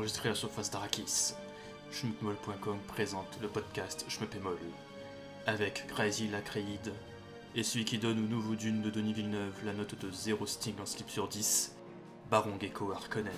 enregistré à Surface d'Arakis. Schmutmol.com présente le podcast Schmepémol avec Crazy Lacréide et celui qui donne au nouveau dune de Denis Villeneuve la note de 0 Sting en slip sur 10, Baron Gecko Harkonnen.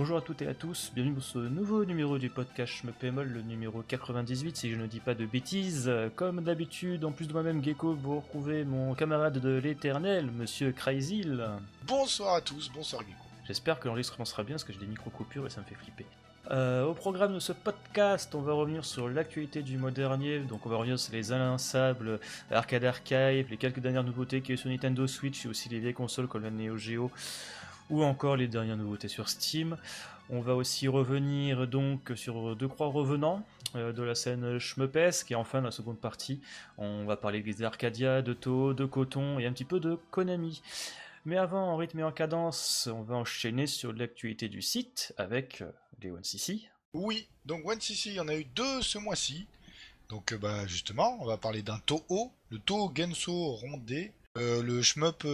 Bonjour à toutes et à tous, bienvenue pour ce nouveau numéro du podcast Schmepémol, le numéro 98 si je ne dis pas de bêtises. Comme d'habitude, en plus de moi-même Gecko, vous retrouvez mon camarade de l'éternel, monsieur Crazyl. Bonsoir à tous, bonsoir Gecko. J'espère que l'enregistrement sera bien parce que j'ai des micro-coupures et ça me fait flipper. Euh, au programme de ce podcast, on va revenir sur l'actualité du mois dernier. Donc, on va revenir sur les inlainsables Arcade Archive, les quelques dernières nouveautés qui y a sur Nintendo Switch et aussi les vieilles consoles comme la Neo Geo ou encore les dernières nouveautés sur Steam. On va aussi revenir donc sur Deux Croix Revenants euh, de la scène Schmepesque et enfin la seconde partie, on va parler des Arcadia, de To, de Coton et un petit peu de Konami. Mais avant, en rythme et en cadence, on va enchaîner sur l'actualité du site avec euh, les OneCC. Oui, donc OneCC, il y en a eu deux ce mois-ci. Donc euh, bah, justement, on va parler d'un Toho, le Toho Genso Rondé, le shmup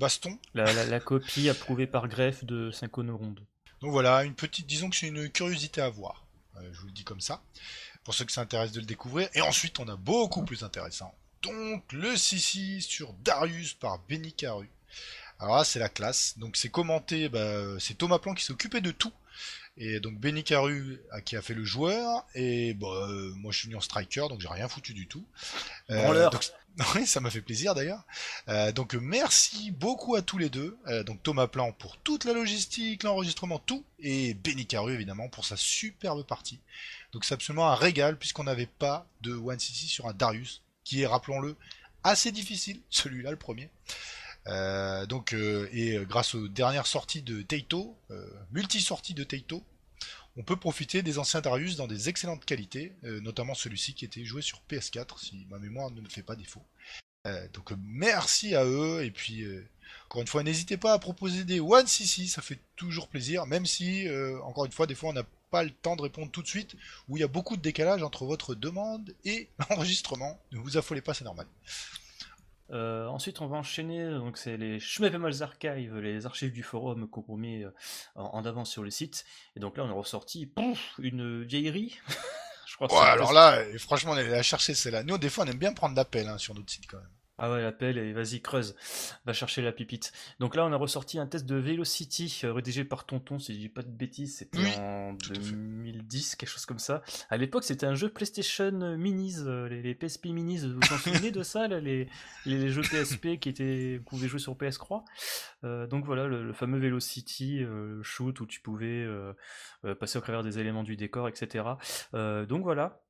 baston. La, la- la copie approuvée par Greff de Synchronoronde. Donc voilà, une petite, disons que c'est une curiosité à voir. Euh, je vous le dis comme ça, pour ceux que ça intéresse de le découvrir. Et ensuite, on a beaucoup plus intéressant. Donc le Sissi sur Darius par Benny Caru. Alors là, c'est la classe. Donc c'est commenté, bah, c'est Thomas Plan qui occupé de tout. Et donc Benny Caru qui a fait le joueur. Et bah, euh, moi je suis venu en striker, donc j'ai rien foutu du tout. Euh, donc- oui, ça m'a fait plaisir d'ailleurs. Euh, donc merci beaucoup à tous les deux. Euh, donc Thomas Plan pour toute la logistique, l'enregistrement, tout. Et Benny Caru évidemment pour sa superbe partie. Donc c'est absolument un régal puisqu'on n'avait pas de One CC sur un Darius, qui est, rappelons-le, assez difficile, celui-là le premier. Euh, donc euh, et euh, grâce aux dernières sorties de Taito, multi-sorties de Taito, on peut profiter des anciens Darius dans des excellentes qualités, notamment celui-ci qui était joué sur PS4 si ma mémoire ne me fait pas défaut. Donc merci à eux et puis encore une fois n'hésitez pas à proposer des One CC, ça fait toujours plaisir, même si encore une fois des fois on n'a pas le temps de répondre tout de suite, où il y a beaucoup de décalage entre votre demande et l'enregistrement. Ne vous affolez pas, c'est normal. Euh, ensuite, on va enchaîner, donc c'est les Schmepemals Archive, les archives du forum qu'on met euh, en, en avant sur le site. Et donc là, on a ressorti pouf, une vieillerie. Je crois que Ouais, c'est- alors là, euh, franchement, on est allé la chercher celle-là. Nous, des fois, on aime bien prendre l'appel hein, sur notre site quand même. Ah ouais, appelle et vas-y, creuse. Va chercher la pipite. Donc là, on a ressorti un test de Velocity euh, rédigé par Tonton, si je dis pas de bêtises. C'était Oui, en tout à fait. 2010, quelque chose comme ça. À l'époque, c'était un jeu PlayStation Minis, euh, les, les PSP Minis. Vous vous en souvenez de ça, là, les, les, jeux PSP qui étaient, que vous pouvez jouer sur PS3 Euh, Donc voilà, le, le fameux Velocity euh, shoot où tu pouvais euh, euh, passer au travers des éléments du décor, etc. Euh, donc voilà.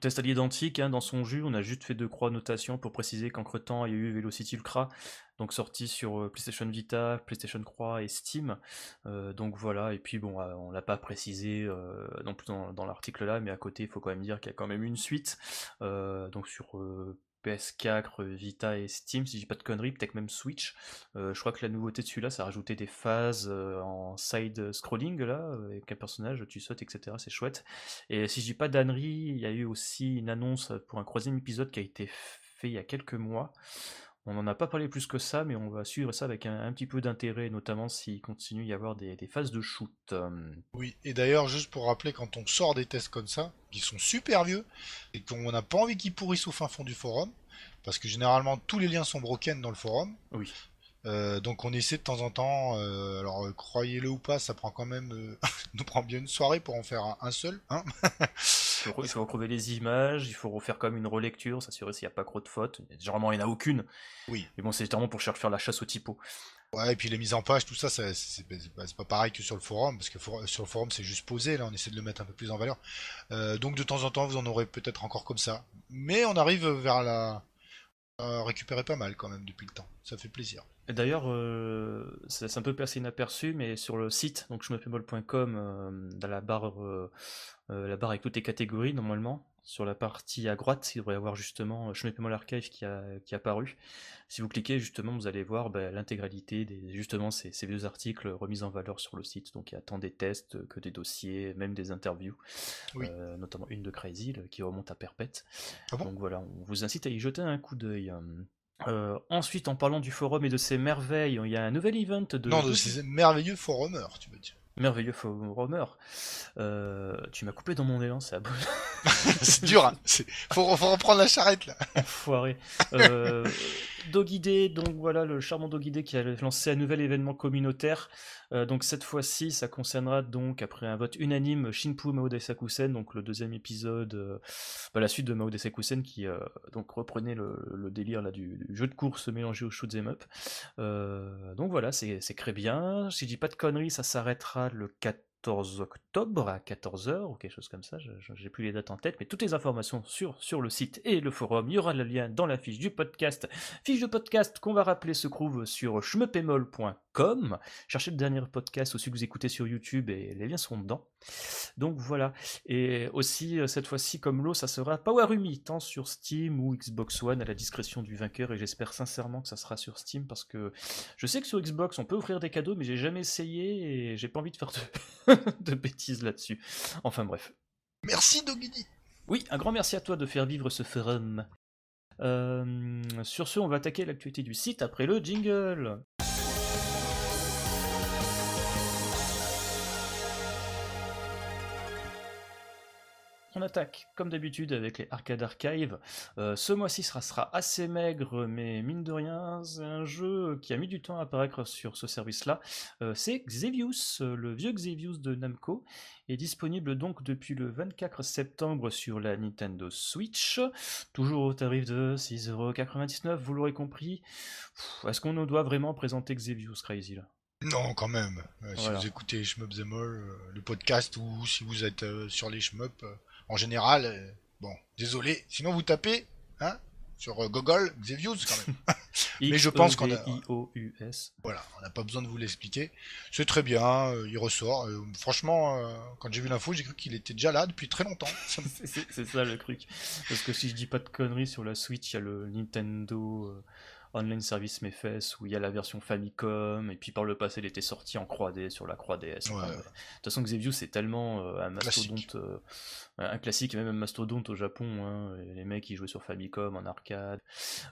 Test à l'identique, hein, dans son jus, on a juste fait deux croix notation pour préciser qu'entre-temps, il y a eu Velocity Ultra, donc sorti sur euh, PlayStation Vita, PlayStation 3 et Steam. Euh, donc voilà, et puis bon, euh, on l'a pas précisé non plus dans, l'article là, mais à côté, il faut quand même dire qu'il y a quand même une suite, donc sur PS4, Vita et Steam, si je dis pas de conneries, peut-être même Switch. Euh, je crois que la nouveauté de celui-là, ça a rajouté des phases euh, en side scrolling là, euh, avec un personnage, tu sautes, etc. C'est chouette. Et si je dis pas d'ânerie, il y a eu aussi une annonce pour un troisième épisode qui a été fait il y a quelques mois. On n'en a pas parlé plus que ça, mais on va suivre ça avec un, un petit peu d'intérêt, notamment s'il continue à y avoir des, des phases de shoot. Euh, Oui, et d'ailleurs, juste pour rappeler, quand on sort des tests comme ça, qui sont super vieux, et qu'on n'a pas envie qu'ils pourrissent au fin fond du forum, parce que généralement tous les liens sont broken dans le forum, oui. Euh, donc on essaie de temps en temps, euh, alors euh, croyez-le ou pas, ça prend quand même, nous prend bien une soirée pour en faire un, un seul, hein Il faut, retrouver les images, il faut refaire comme une relecture, s'assurer s'il n'y a pas trop de fautes. Généralement, il n'y en a aucune. Oui. Mais bon, c'est vraiment pour chercher faire la chasse au typo. Ouais, et puis les mises en page, tout ça, ça- c'est pas, c'est pas pareil que sur le forum, parce que for- sur le forum c'est juste posé, là on essaie de le mettre un peu plus en valeur. Euh, donc de temps en temps vous en aurez peut-être encore comme ça. Mais on arrive vers la... à récupérer pas mal quand même depuis le temps, ça fait plaisir. D'ailleurs, euh, c'est un peu passé inaperçu, mais sur le site, donc schmepemol.com, euh, dans la barre, euh, euh, la barre avec toutes les catégories, normalement, sur la partie à droite, il devrait y avoir justement Paiement Archive qui a, qui a apparu. Si vous cliquez, justement, vous allez voir bah, l'intégralité des justement ces, ces, vieux articles remis en valeur sur le site. Donc il y a tant des tests que des dossiers, même des interviews, notamment une de Crazy qui remonte à Perpète. Ah Donc voilà, on vous incite à y jeter un coup d'œil. Euh, ensuite, en parlant du forum et de ses merveilles, il y a un nouvel event de. Non, de ces merveilleux forumers, tu veux dire. Merveilleux forumer. Euh, tu m'as coupé dans mon élan, c'est C'est dur, hein. Faut, faut, reprendre la charrette là. Enfoiré. Euh, Dogidé, donc voilà le charmant Dogidé qui a lancé un nouvel événement communautaire. Euh, donc cette fois-ci, ça concernera donc après un vote unanime Shinpu Mao Desakusen, donc le deuxième épisode, euh, bah, la suite de Mao Desakusen qui euh, donc reprenait le, délire là du, jeu de course mélangé au shoot'em up. donc voilà, c'est très bien. Si je dis pas de conneries, ça s'arrêtera le 4 14 octobre à 14h ou quelque chose comme ça, j'ai plus les dates en tête, mais toutes les informations sur, le site et le forum, il y aura le lien dans la fiche du podcast. Fiche de podcast qu'on va rappeler se trouve sur schmepemol.com. Cherchez le dernier podcast aussi que vous écoutez sur YouTube et les liens sont dedans. Donc voilà. Et aussi, euh, cette fois-ci, comme l'eau, ça sera Powerumi, tant sur Steam ou Xbox One à la discrétion du vainqueur. Et j'espère sincèrement que ça sera sur Steam parce que je sais que sur Xbox, on peut offrir des cadeaux, mais j'ai jamais essayé et j'ai pas envie de faire de, bêtises là-dessus. Enfin bref. Merci Dogidi. Oui, un grand merci à toi de faire vivre ce forum. Euh, sur ce, on va attaquer l'actualité du site après le jingle. On attaque comme d'habitude avec les Arcade Archive. Euh, ce mois-ci sera, sera, assez maigre, mais mine de rien, c'est un jeu qui a mis du temps à apparaître sur ce service-là. Euh, c'est Xevious, le vieux Xevious de Namco, est disponible donc depuis le 24 septembre sur la Nintendo Switch, toujours au tarif de 6,99€, vous l'aurez compris. Est-ce qu'on nous doit vraiment présenter Xevious Crazy là? Non, quand même. Euh, si vous écoutez Shmup the le podcast, ou si vous êtes sur les Shmup, en général, euh, bon, désolé, sinon vous tapez hein, sur euh, Google Xevious quand même. Mais je pense qu'on a. Voilà, on n'a pas besoin de vous l'expliquer. C'est très bien, euh, il ressort. franchement, quand j'ai vu l'info, j'ai cru qu'il était déjà là depuis très longtemps. c'est ça le truc. Parce que si je dis pas de conneries sur la Switch, il y a le Nintendo Online Service Mefes où il y a la version Famicom et puis par le passé il était sorti en croix D sur la croix DS. De toute façon Xevious c'est tellement euh, un mastodonte, euh, un classique et même un mastodonte au Japon. Hein, les mecs qui jouaient sur Famicom en arcade.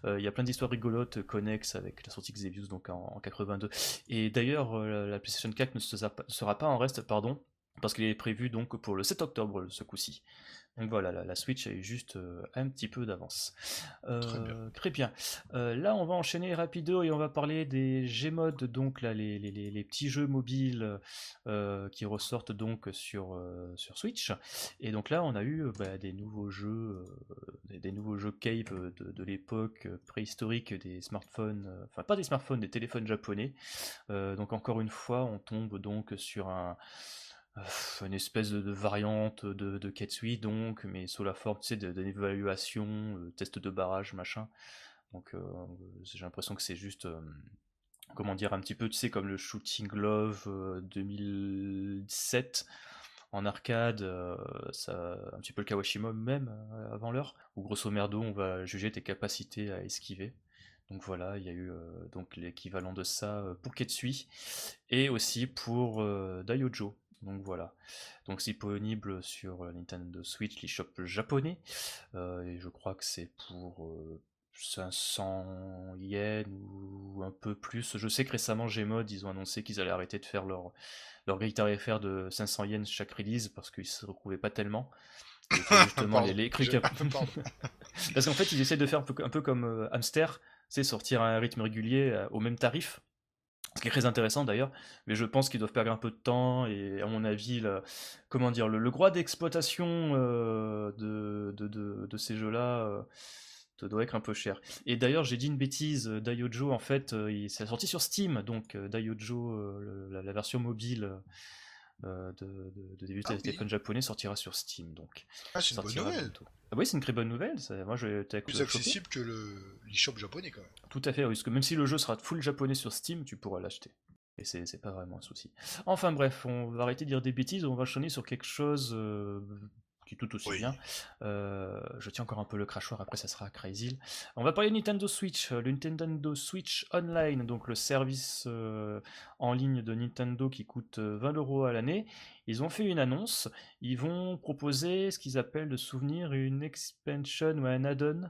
Euh, il y a plein d'histoires rigolotes connexes avec la sortie Xevious donc en, 82. Et d'ailleurs la PlayStation 4 ne sera pas en reste pardon parce qu'il est prévu donc pour le 7 octobre ce coup-ci. Donc voilà, la, Switch a eu juste euh, un petit peu d'avance. Euh, très bien. Euh, là, on va enchaîner rapido et on va parler des Gmod, donc là, les, les, petits jeux mobiles qui ressortent donc sur, sur Switch. Et donc là, on a eu bah, des nouveaux jeux, des, nouveaux jeux Cave de, de l'époque préhistorique des smartphones, enfin pas des smartphones, des téléphones japonais. donc encore une fois, on tombe donc sur un une espèce de, variante de, Ketsui, donc, mais sous la forme, tu sais, d'une évaluation, euh, test de barrage, machin. Donc, euh, j'ai l'impression que c'est juste, euh, comment dire, un petit peu, tu sais, comme le Shooting Love 2007 en arcade, ça, un petit peu le Kawashima même avant l'heure, où grosso merdo, on va juger tes capacités à esquiver. Donc voilà, il y a eu donc l'équivalent de ça pour Ketsui et aussi pour Daiojo. Donc voilà. Donc c'est disponible sur euh, Nintendo Switch, l'eShop japonais. Euh, et je crois que c'est pour 500 euh, yens ou un peu plus. Je sais que récemment Gmod, ils ont annoncé qu'ils allaient arrêter de faire leur, leur grille tarifaire de 500 yens chaque release parce qu'ils se retrouvaient pas tellement. justement les, les Parce qu'en fait, ils essaient de faire un peu, comme Hamster, c'est sortir à un rythme régulier au même tarif ce qui est très intéressant d'ailleurs, mais je pense qu'ils doivent perdre un peu de temps et à mon avis, comment dire, le, droit d'exploitation euh, de, de, ces jeux-là euh, doit être un peu cher. Et d'ailleurs, j'ai dit une bêtise, Daiojo en fait, euh, il s'est sorti sur Steam, donc Daiojo, la, version mobile euh, de, de, début ah, téléphone japonais sortira sur Steam. Donc, ah, c'est une bonne nouvelle. Ah, oui, c'est une très bonne nouvelle. Moi, je plus accessible que le l'eShop japonais quand même. Tout à fait, oui, parce que même si le jeu sera full japonais sur Steam, tu pourras l'acheter. Et c'est pas vraiment un souci. Enfin bref, on va arrêter de dire des bêtises, on va enchaîner sur quelque chose euh, qui est tout aussi bien. je tiens encore un peu le crachoir, après ça sera Crazy. On va parler de Nintendo Switch, le Nintendo Switch Online, donc le service en ligne de Nintendo qui coûte 20 euros à l'année. Ils ont fait une annonce, ils vont proposer ce qu'ils appellent de souvenir une expansion ou un add-on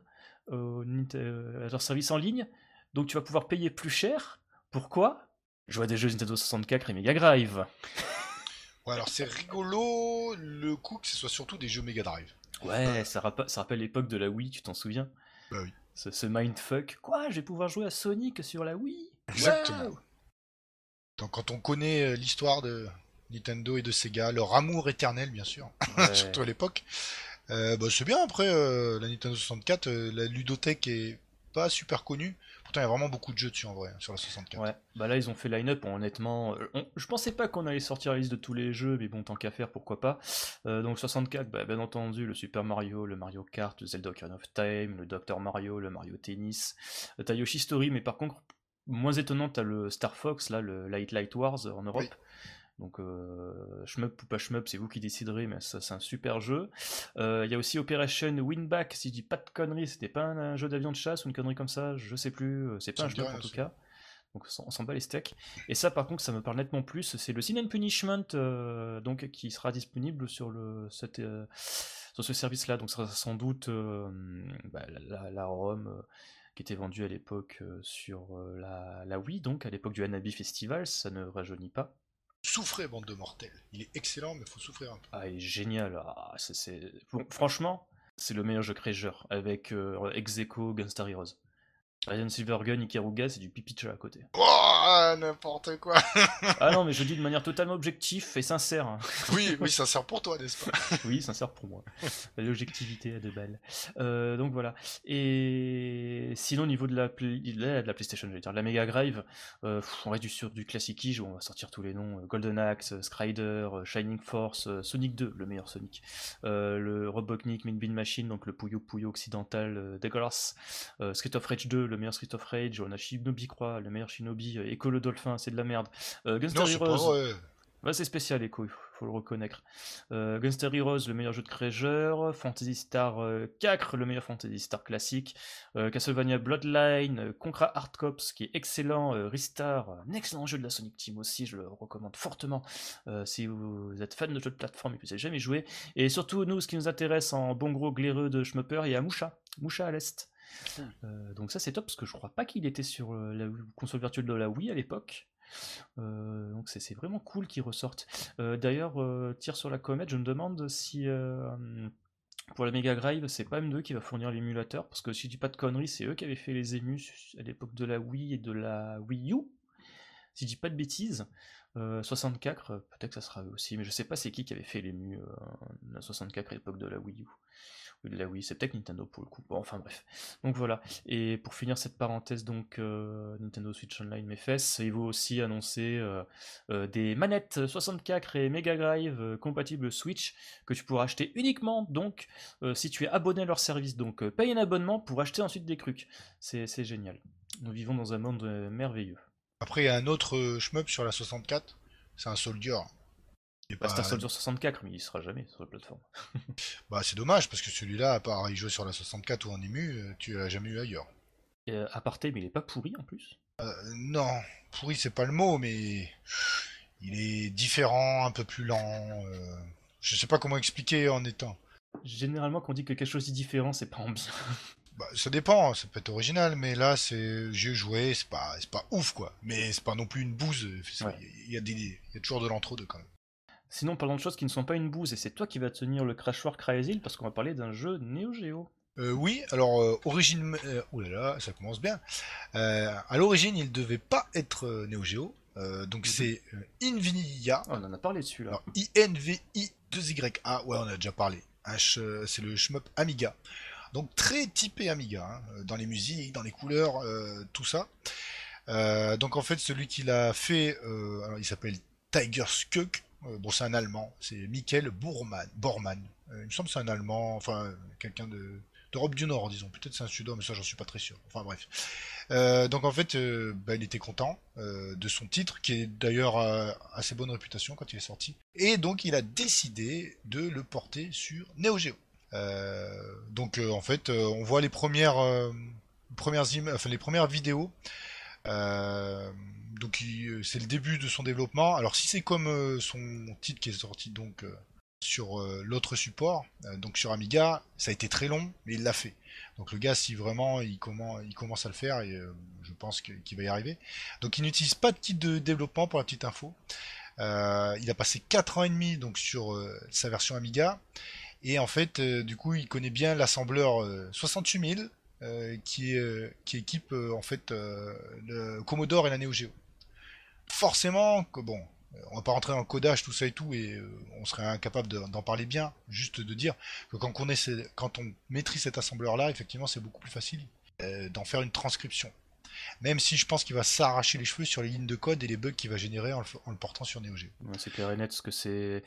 à leur service en ligne. Donc tu vas pouvoir payer plus cher. Pourquoi? Je vois des jeux Nintendo 64 et Mega Drive. Ouais, alors c'est rigolo le coup que ce soit surtout des jeux Mega Drive. Ouais, ça, rappelle l'époque de la Wii, tu t'en souviens? Bah oui. Ce, mindfuck. Quoi Je vais pouvoir jouer à Sonic sur la Wii? Exactement. Donc quand on connaît euh, l'histoire de Nintendo et de Sega, leur amour éternel bien sûr, surtout à l'époque, euh, bah, c'est bien après euh, la Nintendo 64, la ludothèque est pas super connue, il y a vraiment beaucoup de jeux dessus en vrai, sur la 64. Ouais, bah là ils ont fait line-up, honnêtement. Euh, je pensais pas qu'on allait sortir la liste de tous les jeux, mais bon, tant qu'à faire, pourquoi pas. Euh, donc 64, bah, bien entendu, le Super Mario, le Mario Kart, le Zelda Ocarina of Time, le Dr Mario, le Mario Tennis. Euh, t'as Yoshi Story, mais par contre, moins étonnant, t'as le Star Fox, là, le Light Light Wars en Europe. Donc, euh, shmup ou pas shmup, c'est vous qui déciderez, mais ça, c'est un super jeu. Euh, il y a aussi Operation Winback, si je dis pas de conneries, c'était pas un, jeu d'avion de chasse ou une connerie comme ça, je sais plus, euh, c'est pas un jeu en tout cas. Donc on s'en bat les steaks. Et ça par contre ça me parle nettement plus, c'est le Sin and Punishment donc, qui sera disponible sur, le, sur ce service-là. Donc ça sera sans doute bah, la, la, ROM qui était vendue à l'époque sur la, la, Wii, donc à l'époque du Hanabi Festival, ça ne rajeunit pas. Souffrez, bande de mortels. Il est excellent, mais faut souffrir un peu. Ah, il est génial. Ah, c'est, franchement, c'est le meilleur jeu créateur avec euh, Execo Gunstar Heroes. Ryan Silvergun, Ikaruga, c'est du pipi à côté. Oh, n'importe quoi. ah non, mais je dis de manière totalement objective et sincère. Hein. oui, oui, sincère pour toi, n'est-ce pas? Oui, sincère pour moi. L'objectivité à deux balles. Euh, donc voilà. Et sinon, au niveau de la, de la PlayStation, je vais dire, de la Mega Drive, euh, on reste sur du classique on va sortir tous les noms. Golden Axe, Strider, Shining Force, Sonic 2, le meilleur Sonic. Euh, le Robotnik, Min Bean Machine, donc le Puyo Puyo occidental Colors. Street of Rage 2, le meilleur Street of Rage, on a Shinobi Croix, le meilleur Shinobi, euh, Echo le Dolphin, c'est de la merde. Euh, Gunstar Heroes. c'est spécial Echo, il faut, le reconnaître. Euh, Gunstar Heroes, le meilleur jeu de Crégeur. Fantasy Star 4, le meilleur Fantasy Star classique. Castlevania Bloodline, Contra Hard Cops, qui est excellent. Ristar, un excellent jeu de la Sonic Team aussi, je le recommande fortement. si vous êtes fan de jeux de plateforme et que vous n'avez jamais joué. Et surtout, nous, ce qui nous intéresse en bon gros glaireux de Schmupper, il y a Musha. Musha à l'est. Euh, donc ça c'est top parce que je crois pas qu'il était sur euh, la console virtuelle de la Wii à l'époque. Euh, donc c'est vraiment cool qu'il ressorte. D'ailleurs, tire sur la comète, je me demande si pour la Mega Drive, c'est pas M2 qui va fournir l'émulateur, parce que si je dis pas de conneries, c'est eux qui avaient fait les émus à l'époque de la Wii et de la Wii U. Si je dis pas de bêtises, 64, peut-être que ça sera eux aussi, mais je sais pas c'est qui qui avait fait l'ému la 64 à l'époque de la Wii U. Là oui, c'est peut-être Nintendo pour le coup. Bon, enfin bref. Donc voilà. Et pour finir cette parenthèse, donc euh, Nintendo Switch Online fesses, ils vont aussi annoncer euh, euh, des manettes 64 et Mega Drive compatibles Switch que tu pourras acheter uniquement donc si tu es abonné à leur service. Donc paye un abonnement pour acheter ensuite des trucs. C'est génial. Nous vivons dans un monde merveilleux. Après, il y a un autre shmup sur la 64, c'est un Soldier. Bah, Star Soldier 64, mais il sera jamais sur la plateforme. bah, c'est dommage parce que celui-là, à part y jouer sur la 64 ou en ému, euh, tu l'as jamais eu ailleurs. Euh, aparté, mais il est pas pourri en plus? Euh, Non, pourri c'est pas le mot, mais il est différent, un peu plus lent. Je sais pas comment expliquer en étant. Généralement, quand on dit que quelque chose est différent, c'est pas en bien. Bah, ça dépend, ça peut être original, mais là, c'est j'ai joué, c'est pas, c'est pas ouf quoi. Mais c'est pas non plus une bouse. Il y, a des, il y a toujours de l'entre-deux quand même. Sinon, parlons de choses qui ne sont pas une bouse, et c'est toi qui vas tenir le crachoir Crazy parce qu'on va parler d'un jeu Neo Geo. Euh, oui, alors euh, origine, euh, là là, ça commence bien. Euh, à l'origine, il devait pas être Neo Geo, donc mhm. c'est Invinia. Oh, on en a parlé dessus là. I N V I 2 Y A, ouais, on a déjà parlé. C'est le shmup Amiga, donc très typé Amiga, hein, dans les musiques, dans les couleurs, tout ça. donc en fait, celui qui l'a fait, alors il s'appelle Tiger Skunk. Euh, bon, c'est un Allemand, c'est Michael Bormann. Euh, il me semble que c'est un Allemand, enfin quelqu'un de, d'Europe du Nord, disons. Peut-être c'est un suédois, mais ça j'en suis pas très sûr. Enfin bref. Euh, donc en fait, bah, il était content de son titre, qui est d'ailleurs assez bonne réputation quand il est sorti. Et donc il a décidé de le porter sur Neo Geo. donc en fait, on voit les premières, premières vidéos. Donc c'est le début de son développement. Alors si c'est comme son titre qui est sorti donc sur euh, l'autre support, euh, donc sur Amiga, ça a été très long, mais il l'a fait. Donc le gars, si vraiment il commence, à le faire, euh, je pense qu'il va y arriver. Donc il n'utilise pas de kit de développement pour la petite info. il a passé 4 ans et demi donc sur sa version Amiga, et en fait, du coup, il connaît bien l'assembleur 68000 qui, qui équipe en fait le Commodore et la Neo Geo. Forcément, que bon, on va pas rentrer le codage, tout ça et tout, et euh, on serait incapable d'en parler bien, juste de dire que quand on, quand on maîtrise cet assembleur-là, effectivement, c'est beaucoup plus facile euh, d'en faire une transcription. Même si je pense qu'il va s'arracher les cheveux sur les lignes de code et les bugs qu'il va générer en le, portant sur Neo Geo. c'est clair et net, parce que c'est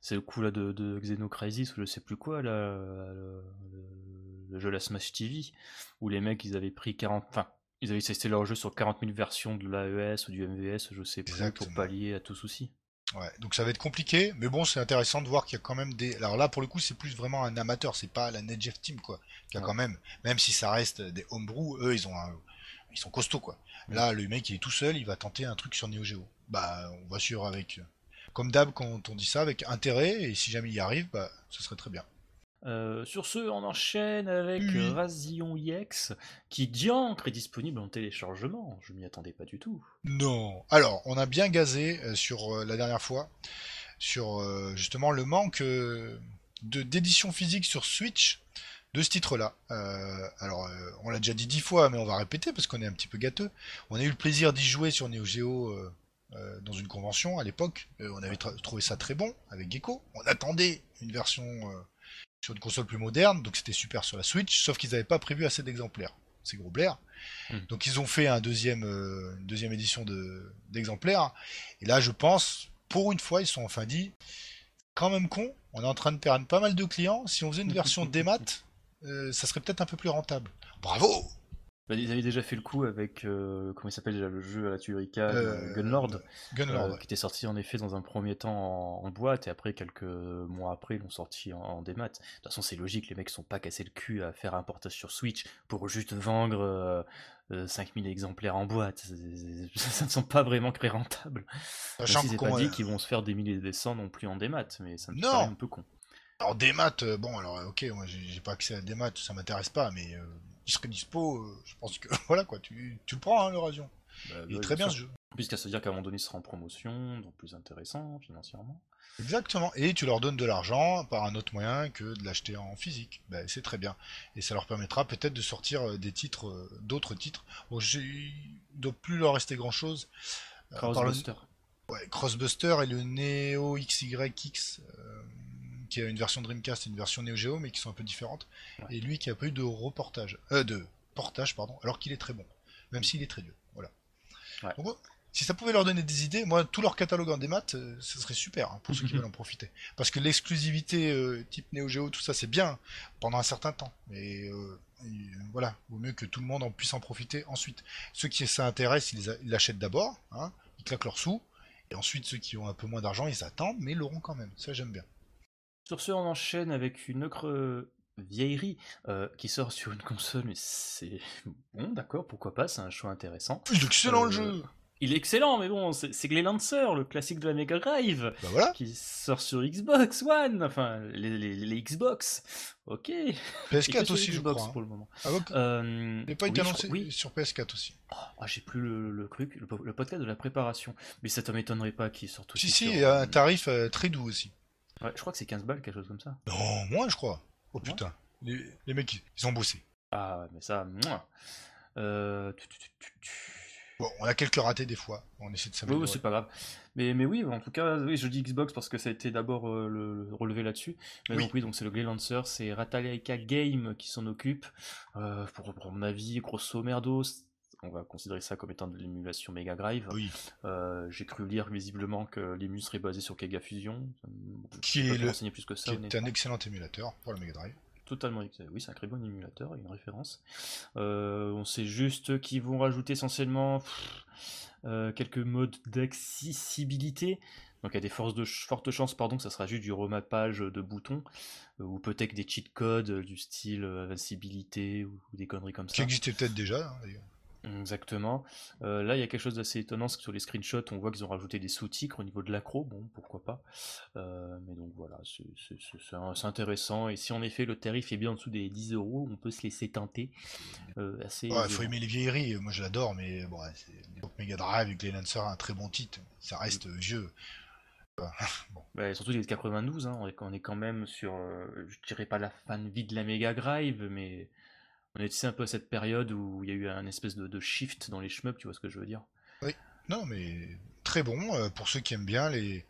c'est le coup là de, Xenocrisis ou je sais plus quoi là, le, le, jeu la Smash TV où les mecs ils avaient pris 40, enfin ils avaient testé leur jeu sur 40 000 versions de l'AES ou du MVS, je sais plus, pour pallier à tout souci. Ouais, donc ça va être compliqué, mais bon, c'est intéressant de voir qu'il y a quand même des. Alors là, pour le coup, c'est plus vraiment un amateur, c'est pas la NetJeff Team, quoi. Qui a quand même, même si ça reste des homebrew, eux, ils ont ils sont costauds, quoi. Là, le mec, il est tout seul, il va tenter un truc sur Neo Geo. Bah, on va suivre avec, comme d'hab, quand on dit ça, avec intérêt, et si jamais il y arrive, bah, ce serait très bien. Euh, sur ce, on enchaîne avec Razion EX, qui diancre est disponible en téléchargement. Je m'y attendais pas du tout. Non. Alors, on a bien gazé euh, sur euh, la dernière fois sur justement le manque de d'édition physique sur Switch de ce titre-là. alors, on l'a déjà dit dix fois, mais on va répéter parce qu'on est un petit peu gâteux. On a eu le plaisir d'y jouer sur Neo Geo dans une convention à l'époque. on avait trouvé ça très bon avec Gecko. On attendait une version sur une console plus moderne, donc c'était super sur la Switch, sauf qu'ils n'avaient pas prévu assez d'exemplaires. C'est gros blaire. Hmm. Donc ils ont fait un deuxième, euh, une deuxième édition d'exemplaires. et là, je pense, pour une fois, ils sont enfin dit, quand même con, on est en train de perdre pas mal de clients. Si on faisait une version démat, euh, ça serait peut-être un peu plus rentable. Bravo bah, ils avaient déjà fait le coup avec, euh, comment il s'appelle déjà le jeu à la Turika, euh, Gunlord, Gunlord qui était sorti en effet dans un premier temps en, boîte et après quelques mois après ils l'ont sorti en, démat. De toute façon c'est logique, les mecs sont pas cassés le cul à faire un portage sur Switch pour juste vendre 5000 exemplaires en boîte. ça ne sont pas vraiment très rentables. Sachant si c'est pas dit qu'ils vont se faire des milliers des cents non plus en démat, mais ça me paraît un peu con. Alors démat, bon alors ok, moi j'ai pas accès à démat, ça m'intéresse pas, mais il serait dispo, euh, je pense que voilà quoi, tu, tu le prends hein, l'Eurasion. Bah, il est très bien ce jeu. Puisqu'à se dire qu'à un moment donné, il sera en promotion, donc plus intéressant financièrement. Exactement. Et tu leur donnes de l'argent par un autre moyen que de l'acheter en physique. Ben, c'est très bien. Et ça leur permettra peut-être de sortir euh, des titres, euh, d'autres titres. Bon, il ne doit plus leur rester grand chose. Crossbuster. Ouais, Crossbuster et le Neo XYX qui a une version Dreamcast et une version Neo Geo, mais qui sont un peu différentes. Et lui qui a pas eu de reportage, euh, de portage, pardon, alors qu'il est très bon, même s'il est très vieux. Voilà. Donc, si ça pouvait leur donner des idées, moi, tout leur catalogue en démat, euh, ce serait super hein, pour ceux qui veulent en profiter. Parce que l'exclusivité euh, type Neo Geo, tout ça, c'est bien pendant un certain temps. Mais euh, voilà, vaut mieux que tout le monde en puisse en profiter ensuite. Ceux qui ça intéresse, ils l'achètent d'abord, hein, ils claquent leurs sous. Et ensuite, ceux qui ont un peu moins d'argent, ils attendent, mais ils l'auront quand même. Ça, j'aime bien. Sur ce, on enchaîne avec une autre vieillerie euh, qui sort sur une console, mais c'est bon, d'accord, pourquoi pas, c'est un choix intéressant. Il est excellent le euh, jeu il est excellent, mais bon, c'est Glen Lancer, le classique de la Mega Drive, bah voilà. qui sort sur Xbox One, enfin les, les, Xbox. Ok. PS4 aussi, je crois. Hein. Pour le moment. Ah, euh, il n'est pas été annoncé oui. sur PS4 aussi. Ah, j'ai plus le, truc, le, podcast de la préparation, mais ça ne m'étonnerait pas qu'il sorte aussi. Si, si, il y a un tarif très doux aussi. Ouais, je crois que c'est 15 balles, quelque chose comme ça. Non, moins, je crois. Oh putain. Les, les, mecs, ils ont bossé. Ah, mais ça, moi. Euh... Bon, on a quelques ratés des fois. On essaie de s'améliorer. Oui, c'est pas grave. Mais, mais oui, en tout cas, oui, je dis Xbox parce que ça a été d'abord euh, le, relevé là-dessus. Mais donc oui, donc c'est le Glay Lancer, c'est Ratalaika Game qui s'en occupe. Euh, pour, pour, mon avis, grosso merdo, on va considérer ça comme étant de l'émulation Mega Drive. Oui. Euh, j'ai cru lire visiblement que l'ému serait basé sur Kega Fusion. Qui est, le... plus que ça, qui est un excellent émulateur pour le Mega Drive. Totalement. Oui, c'est un très bon émulateur, une référence. on sait juste qu'ils vont rajouter essentiellement quelques modes d'accessibilité. Donc il y a des forces de fortes chances pardon, que ça sera juste du remappage de boutons, ou peut-être des cheat codes du style invincibilité ou, des conneries comme ça. Qui existait peut-être déjà hein, d'ailleurs. Exactement. Euh, là, il y a quelque chose d'assez étonnant, c'est que sur les screenshots, on voit qu'ils ont rajouté des sous-titres au niveau de l'accro. Bon, pourquoi pas. Euh, mais donc voilà, c'est intéressant. Et si en effet le tarif est bien en dessous des 10 euros, on peut se laisser tenter. Euh, assez il faut aimer les vieilleries. Moi, je l'adore, mais bon, c'est Mega Drive avec les Lancer, un très bon titre. Ça reste vieux. Bah, surtout les 92, hein, on, est, quand même sur, je dirais pas la de vie de la Mega Drive, mais on est un peu à cette période où il y a eu un espèce de, shift dans les shmups, tu vois ce que je veux dire? Oui, non, mais très bon euh, pour ceux qui aiment bien les,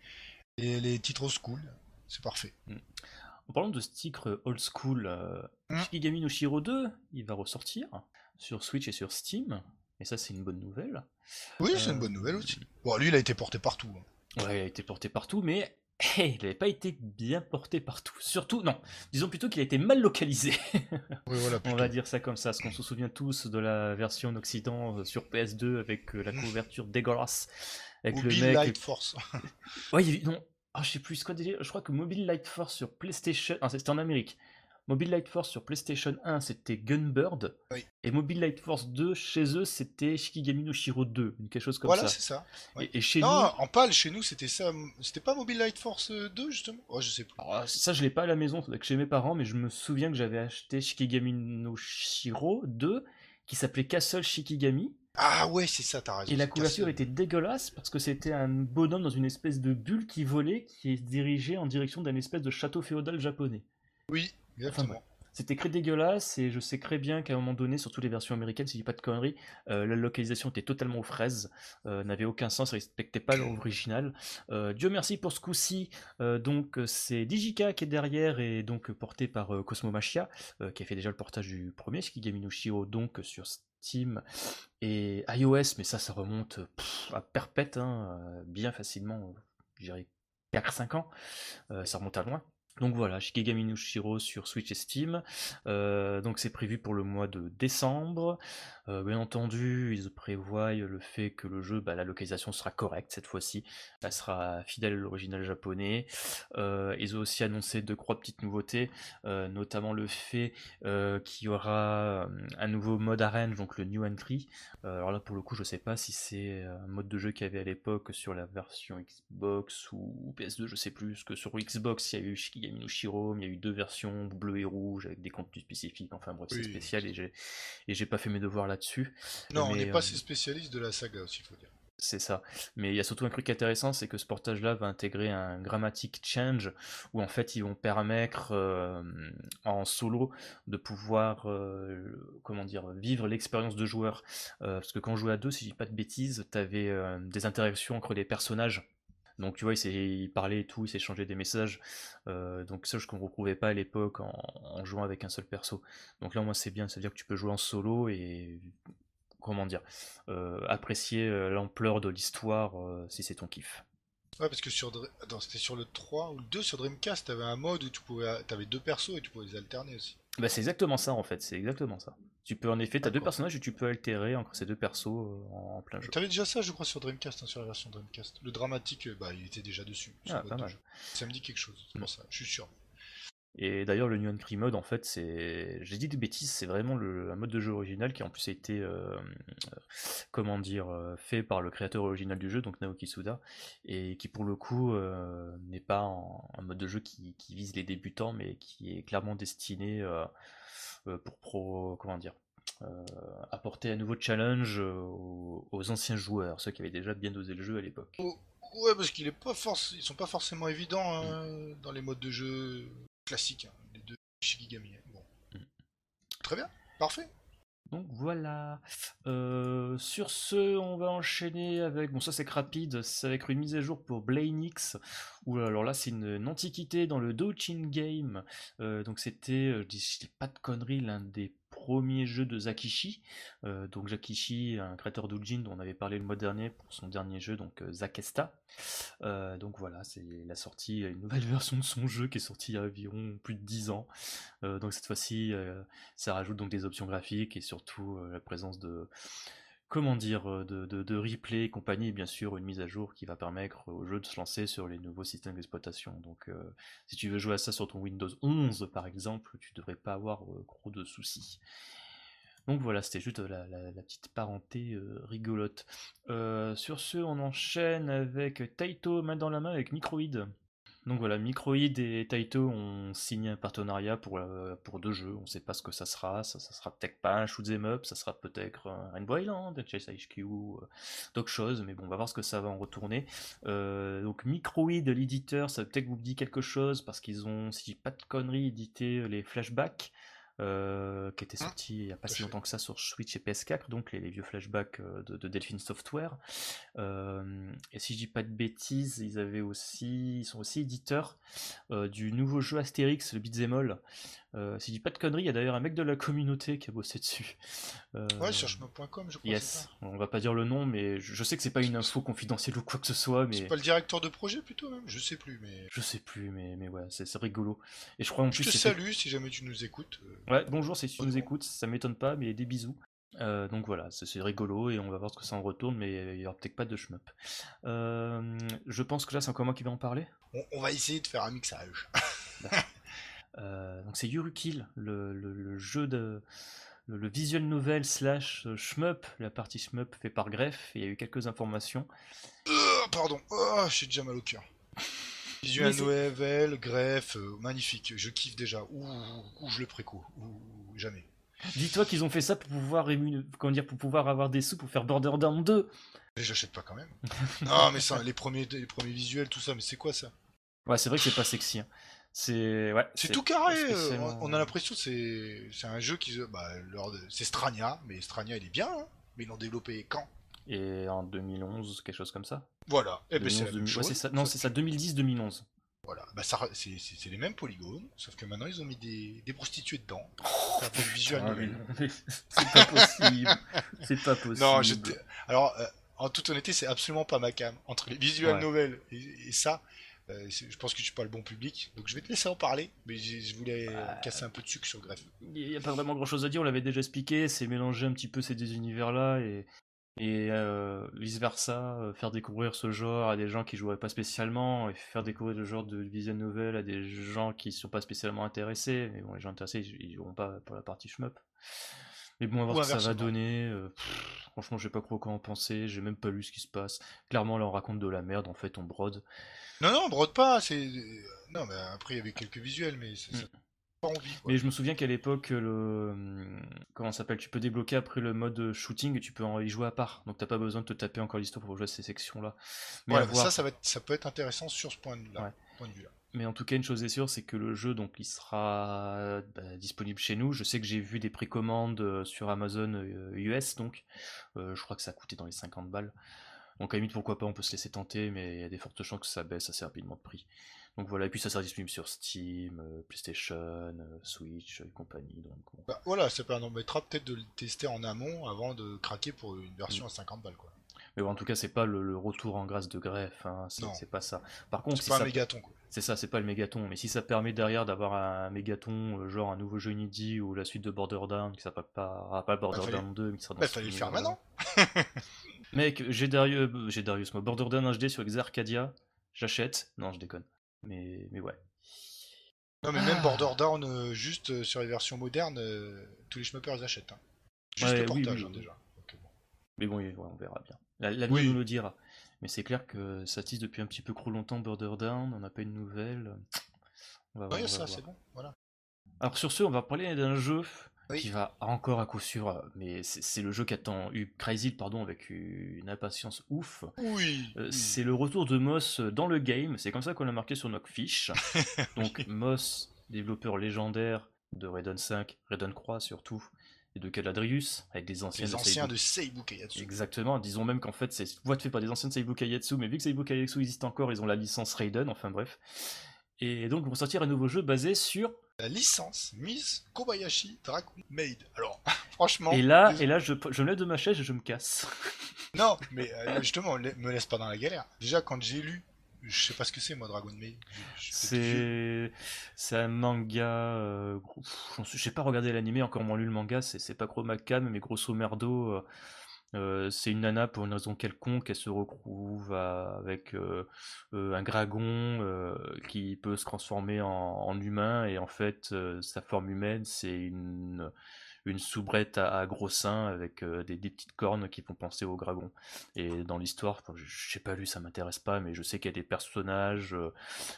les, titres old school, c'est parfait. Mm. En parlant de ce titre old school, euh, mm. Shikigami no Shiro 2, il va ressortir sur Switch et sur Steam, et ça c'est une bonne nouvelle. Oui, c'est une euh, bonne nouvelle aussi. Bon, lui il a été porté partout. Hein. Ouais, il a été porté partout, mais il n'avait pas été bien porté partout. Surtout, non, disons plutôt qu'il a été mal localisé. On va dire ça comme ça, parce qu'on se souvient tous de la version en Occident euh, sur PS2 avec euh, la couverture dégueulasse. Avec Mobile le mec... Light Force. ouais, non, ah, je sais plus quoi dire. Je crois que Mobile Light Force sur PlayStation. Ah, c'était en Amérique. Mobile Light Force sur PlayStation 1, c'était Gunbird. Et Mobile Light Force 2, chez eux, c'était Shikigami no Shiro 2, quelque chose comme ça. Voilà, c'est ça. Et, chez non, en pâle, chez nous, c'était ça. C'était pas Mobile Light Force 2, justement? Oh, je sais pas. ça, je l'ai pas à la maison, que chez mes parents, mais je me souviens que j'avais acheté Shikigami no Shiro 2, qui s'appelait Castle Shikigami. Ah ouais, c'est ça, t'as raison. Et la couverture était dégueulasse parce que c'était un bonhomme dans une espèce de bulle qui volait, qui est dirigé en direction d'un espèce de château féodal japonais. Oui, exactement. C'était très dégueulasse et je sais très bien qu'à un moment donné, surtout les versions américaines, si je dis pas de conneries, euh, la localisation était totalement aux fraises, euh, n'avait aucun sens, respectait pas l'original. Euh, Dieu merci pour ce coup-ci. donc c'est Digika qui est derrière et donc porté par Cosmo Machia, qui a fait déjà le portage du premier Shikigami no Shiro, donc sur Steam et iOS, mais ça, ça remonte à perpète, hein, bien facilement, je dirais 4-5 ans, ça remonte à loin. Donc voilà, Shikigami no Shiro sur Switch et Steam. Euh, donc c'est prévu pour le mois de décembre. Euh, bien entendu, ils prévoient le fait que le jeu, bah, la localisation sera correcte cette fois-ci. Elle sera fidèle à l'original japonais. Euh, ils ont aussi annoncé deux trois petites nouveautés, notamment le fait qu'il y aura un nouveau mode arène, donc le New Entry. alors là, pour le coup, je sais pas si c'est un mode de jeu qu'il y avait à l'époque sur la version Xbox ou PS2, je sais plus. Que sur Xbox, il y a eu Shikigami no Shiro, il y a eu deux versions, bleu et rouge, avec des contenus spécifiques. Enfin bref, c'est spécial et j'ai pas fait mes devoirs là dessus Non, on n'est pas si spécialiste de la saga aussi, il faut dire. C'est ça. Mais il y a surtout un truc intéressant, c'est que ce portage-là va intégrer un grammatic change, où en fait ils vont permettre euh, en solo de pouvoir, euh, comment dire, vivre l'expérience de joueur. Euh, parce que quand on jouait à deux, si je dis pas de bêtises, tu avais des interactions entre les personnages. Donc tu vois, ils parlaient et tout, ils s'échangeaient des messages. donc ça, je ne retrouvais pas à l'époque en, jouant avec un seul perso. Donc là, moi, c'est bien, c'est-à-dire que tu peux jouer en solo et comment dire, apprécier l'ampleur de l'histoire si c'est ton kiff. Ouais, parce que sur c'était sur le 3 ou le 2 sur Dreamcast, t'avais un mode où tu pouvais avais deux persos et tu pouvais les alterner aussi. Bah c'est exactement ça en fait, c'est exactement ça. Tu peux en effet, t'as deux personnages et tu peux altérer entre ces deux persos euh, en, plein jeu. T'avais déjà ça, je crois, sur Dreamcast, hein, sur la version Dreamcast. Le dramatique, euh, bah, il était déjà dessus. Ah, pas mal. Ça me dit quelque chose, c'est pour mm. ça, je suis sûr. Et d'ailleurs, le New Entry Mode, en fait, c'est. J'ai dit des bêtises, c'est vraiment le, un mode de jeu original qui en plus a été, euh, comment dire, fait par le créateur original du jeu, donc Naoki Suda, et qui pour le coup n'est pas un mode de jeu qui, qui, vise les débutants, mais qui est clairement destiné euh, pour pro, comment dire, euh, apporter un nouveau challenge aux, anciens joueurs, ceux qui avaient déjà bien dosé le jeu à l'époque. Oh, ouais, parce qu'ils pas ils sont pas forcément évidents hein, mm. dans les modes de jeu classiques, hein, les deux Shikigami. Bon. Mm. Très bien, parfait. Donc voilà. Euh, sur ce, on va enchaîner avec. Bon, ça c'est rapide. C'est avec une mise à jour pour Blainix. Ou alors là, c'est une, antiquité dans le Douchin Game. donc c'était, je dis pas de conneries, l'un des premier jeu de Zakishi. Euh, donc Zakishi, un créateur d'Ujin dont on avait parlé le mois dernier pour son dernier jeu, donc euh, Zakesta. Euh, donc voilà, c'est la sortie, une nouvelle version de son jeu qui est sortie il y a environ plus de 10 ans. donc cette fois-ci, ça rajoute donc des options graphiques et surtout la présence de comment dire, euh, de, replay et compagnie, bien sûr une mise à jour qui va permettre au jeu de se lancer sur les nouveaux systèmes d'exploitation. Donc euh, si tu veux jouer à ça sur ton Windows 11 par exemple, tu devrais pas avoir euh, gros de soucis. Donc voilà, c'était juste la, petite parenté rigolote. sur ce, on enchaîne avec Taito main dans la main avec Microïd. Donc voilà, Microïd et Taito ont signé un partenariat pour, euh, deux jeux. On ne sait pas ce que ça sera. Ça, sera peut-être pas un shoot'em up, ça sera peut-être un Rainbow Island, un Chase HQ, euh, d'autres choses. Mais bon, on va voir ce que ça va en retourner. Euh, donc Microïd, l'éditeur, ça peut-être vous dit quelque chose parce qu'ils ont, si pas de conneries, édité les flashbacks. Euh, qui était hein sorti il n'y a pas si longtemps que ça sur Switch et PS4, donc les, vieux flashbacks euh, de, Delphine Software. Euh, et si je dis pas de bêtises, ils avaient aussi, ils sont aussi éditeurs du nouveau jeu Astérix, le Beat'em All, euh, si je dis pas de conneries, il y a d'ailleurs un mec de la communauté qui a bossé dessus. Euh, ouais, sur chemin.com, je crois. Yes, on va pas dire le nom, mais je, sais que c'est pas une info confidentielle ou quoi que ce soit. Mais... C'est pas le directeur de projet plutôt, même? Je sais plus, mais. Je sais plus, mais, mais ouais, c'est rigolo. Et je crois en plus. Je te salue si jamais tu nous écoutes. Euh, ouais, bonjour si tu nous écoutes, ça m'étonne pas, mais des bisous. donc voilà, c'est rigolo et on va voir ce que ça en retourne, mais il y aura peut-être pas de shmup. je pense que là, c'est encore moi qui vais en parler. On, va essayer de faire un mixage. Euh, donc c'est Yurukill, le, le, jeu de le, visual novel slash euh, shmup. La partie shmup fait par greffe. Il y a eu quelques informations. Euh, pardon, oh, j'ai déjà mal au cœur. Visual novel, greffe, magnifique. Je kiffe déjà. Ou, je le préco, ou jamais. Dis-toi qu'ils ont fait ça pour pouvoir comment dire pour pouvoir avoir des sous pour faire Borderlands 2. Mais j'achète pas quand même. non mais ça, les premiers, les premiers visuels, tout ça, mais c'est quoi ça? Ouais, c'est vrai que c'est pas sexy. Hein. C'est ouais, c'est tout carré. Euh, on a l'impression que c'est c'est un jeu qui bah, c'est Strania, mais Strania il est bien, hein. mais ils l'ont développé quand? Et en 2011, quelque chose comme ça. Voilà. Et eh ben c'est ça. Non, c'est ça 2010-2011. Voilà, bah ça, c'est les mêmes polygones, sauf que maintenant ils ont mis des, des prostituées dedans. Oh, visuel c'est pas possible. c'est pas possible. Non, alors euh, en toute honnêteté, c'est absolument pas ma cam. Entre les visual novels et, ça, euh, je pense que je suis pas le bon public, donc je vais te laisser en parler, mais je voulais euh, casser un peu de sucre sur Greffe. Il n'y a pas vraiment grand chose à dire, on l'avait déjà expliqué, c'est mélanger un petit peu ces deux univers-là et, et euh, vice versa, faire découvrir ce genre à des gens qui joueraient pas spécialement et faire découvrir le genre de visual novel à des gens qui sont pas spécialement intéressés. Mais bon, les gens intéressés, ils, joueront pas pour la partie shmup. Mais bon, on va voir ce que ça va donner. franchement, je sais pas trop quoi en penser. J'ai même pas lu ce qui se passe. Clairement, là, on raconte de la merde. En fait, on brode. Non, non, on brode pas. C'est non, mais après il y avait quelques visuels, mais pas envie. Mais je me souviens qu'à l'époque, le comment s'appelle, tu peux débloquer après le mode shooting et tu peux en y jouer à part. Donc t'as pas besoin de te taper encore l'histoire pour jouer à ces sections-là. Mais ça, ça va ça peut être intéressant sur ce point de, là, vue là. Mais en tout cas, une chose est sûre, c'est que le jeu, donc, il sera bah, disponible chez nous. Je sais que j'ai vu des précommandes euh, sur Amazon US, euh, donc euh, je crois que ça a coûté dans les 50 balles. Donc à la limite, pourquoi pas, on peut se laisser tenter, mais il y a des fortes chances que ça baisse assez rapidement de prix. Donc voilà, et puis ça sera disponible sur Steam, euh, PlayStation, euh, Switch et compagnie. Donc, bah, voilà, ça permettra peut-être de le tester en amont avant de craquer pour une version mm. à 50 balles. Quoi. Mais bon, en tout cas, c'est pas le, retour en grâce de greffe, hein, c'est pas ça. Par contre, c'est pas un mégaton. C'est ça, c'est pas le mégaton. Mais si ça permet derrière d'avoir un mégaton, euh, genre un nouveau jeu inédit ou la suite de Borderlands, qui s'appelle pas, pas Borderlands 2, mais qui sera dans bah, fallait le faire maintenant Mec, j'ai Darius, j'ai Darius, moi, Borderlands HD sur Exarcadia, j'achète. Non, je déconne. Mais, mais ouais. Non, mais même ah. Borderlands, euh, juste euh, sur les versions modernes, tous les schmuppers achètent. Hein. Juste le portage, hein, déjà. Mais bon, on verra bien. La, la nous le dira. Mais c'est clair que ça tisse depuis un petit peu trop longtemps Borderlands, on n'a pas une nouvelle. On va voir, ça, c'est bon, voilà. Alors sur ce, on va parler d'un jeu qui va encore à coup sûr, mais c'est le jeu qui attend Crazy pardon avec une impatience ouf. Euh, oui. C'est le retour de Moss dans le game, c'est comme ça qu'on l'a marqué sur fiche. Donc Moss, développeur légendaire de Redon 5, Redon Croix surtout, et de Caladrius, avec des anciens, Les de, anciens Seibu- de Seibu. Exactement, disons même qu'en fait c'est voix fait par des anciens de Seibu Kaietsu, mais vu que Seibu Kaietsu existe encore, ils ont la licence Raiden, enfin bref. Et donc ils vont sortir un nouveau jeu basé sur... La licence Miss Kobayashi Dragon Maid. Alors, franchement. et là, les- et là je, je me lève de ma chaise et je me casse. Non, mais euh, justement, me laisse pas dans la galère. Déjà, quand j'ai lu, je sais pas ce que c'est, moi, Dragon Maid. Je- je. C'est c'est un manga. euh, gros- suis- J'ai pas regardé l'animé, encore moins lu le manga. C'est pas Chroma Khan, mais grosso merdo, euh, euh, c'est une nana pour une raison quelconque. Elle se retrouve à- avec euh, un dragon qui peut se transformer en, en humain et en fait, sa forme humaine, c'est une une soubrette à, à gros seins avec euh, des, des petites cornes qui font penser au dragon. Et dans l'histoire, je sais pas lu, ça m'intéresse pas, mais je sais qu'il y a des personnages. euh,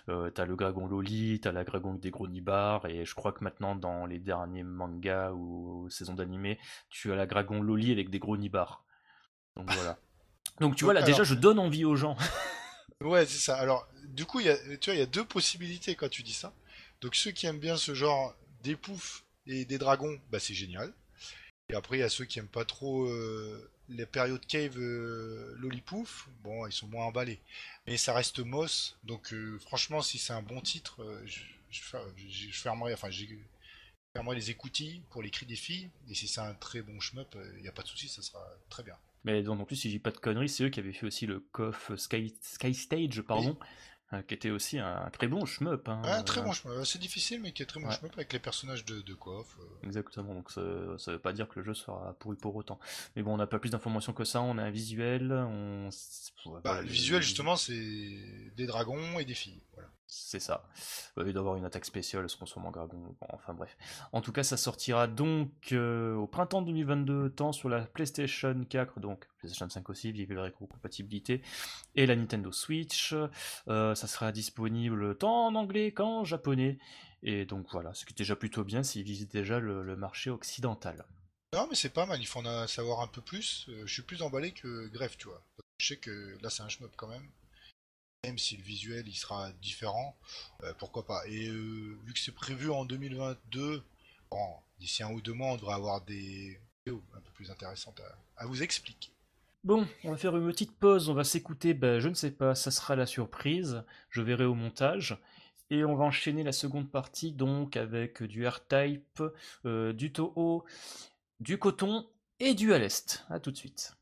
euh, t'as le dragon Loli, t'as la dragon avec des gros nibards, et je crois que maintenant dans les derniers mangas ou saisons d'animé, tu as la dragon Loli avec des gros nibards. Donc voilà. Donc tu vois là Alors- déjà je donne envie aux gens. Ouais, c'est ça. Alors, du coup, il y a, tu vois, il y a deux possibilités quand tu dis ça. Donc, ceux qui aiment bien ce genre des poufs et des dragons, bah, c'est génial. Et après, il y a ceux qui aiment pas trop euh, les périodes cave euh, lollipouf. Bon, ils sont moins emballés. Mais ça reste Moss. Donc, euh, franchement, si c'est un bon titre, je, je, je- je fermerai, enfin, les écoutilles pour les cris des filles. Et si c'est un très bon shmup, il n'y a pas de souci, ça sera très bien. Mais donc, en plus, si j'ai pas de conneries, c'est eux qui avaient fait aussi le KOF Sky, Sky Stage, pardon, qui était aussi un très bon shmup. hein. Un très bon shmup. C'est difficile, mais qui est très bon Ouais. shmup avec les personnages de, de Koff. euh. Exactement, donc ça, ça veut pas dire que le jeu sera pourri pour autant. Mais bon, on n'a pas plus d'informations que ça, on a un visuel, on... Bah, voilà, le visuel, justement, c'est des dragons et des filles. Voilà. C'est ça. Euh, il doit avoir une attaque spéciale, se transforme en dragon. Bon, enfin bref. En tout cas, ça sortira donc euh, au printemps 2022, tant sur la PlayStation 4, donc PlayStation 5 aussi, vive la rétrocompatibilité, et la Nintendo Switch. Euh, ça sera disponible tant en anglais qu'en japonais. Et donc voilà, ce qui est déjà plutôt bien s'ils visent déjà le, marché occidental. Non, mais c'est pas mal, il faut en savoir un peu plus. Euh, je suis plus emballé que Grefg, tu vois. Je sais que là, c'est un shmup quand même. Même si le visuel, il sera différent, euh, pourquoi pas. Et euh, vu que c'est prévu en 2022, bon, d'ici un ou deux mois, on devrait avoir des vidéos un peu plus intéressantes à, vous expliquer. Bon, on va faire une petite pause, on va s'écouter, ben, je ne sais pas, ça sera la surprise, je verrai au montage. Et on va enchaîner la seconde partie donc avec du R-Type, euh, du Toho, du coton et du à l'Est. A tout de suite.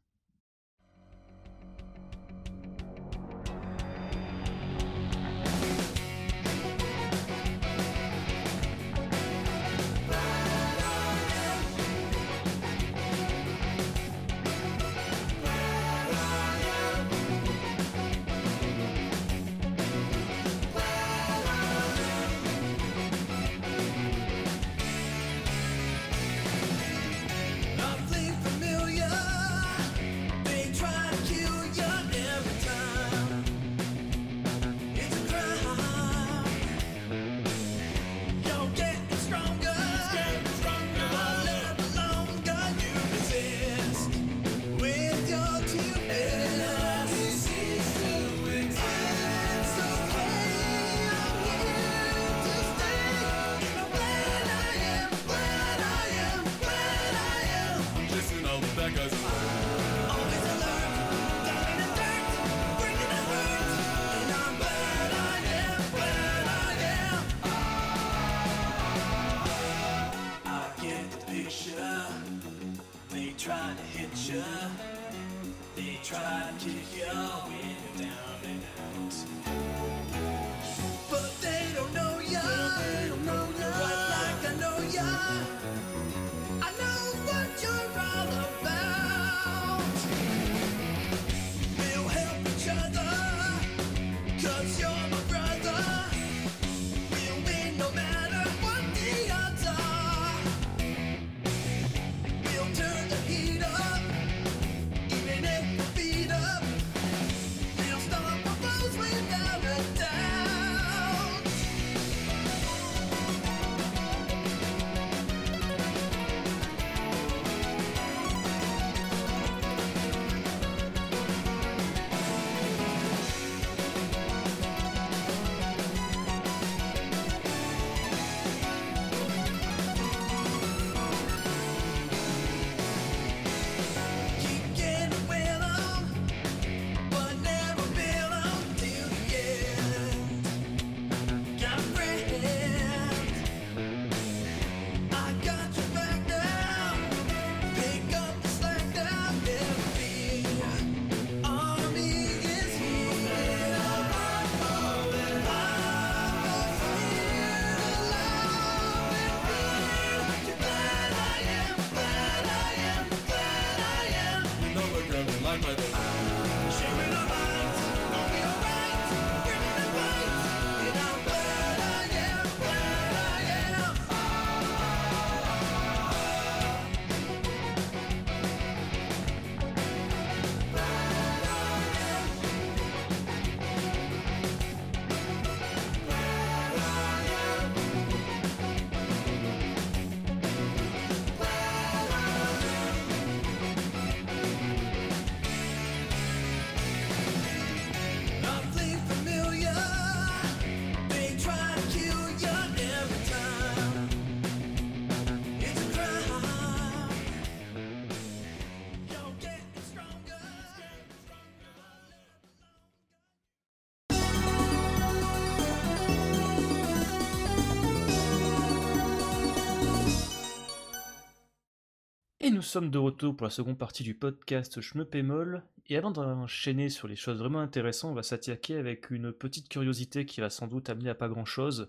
Nous sommes de retour pour la seconde partie du podcast Je me pémol. Et avant d'enchaîner sur les choses vraiment intéressantes, on va s'attaquer avec une petite curiosité qui va sans doute amener à pas grand chose.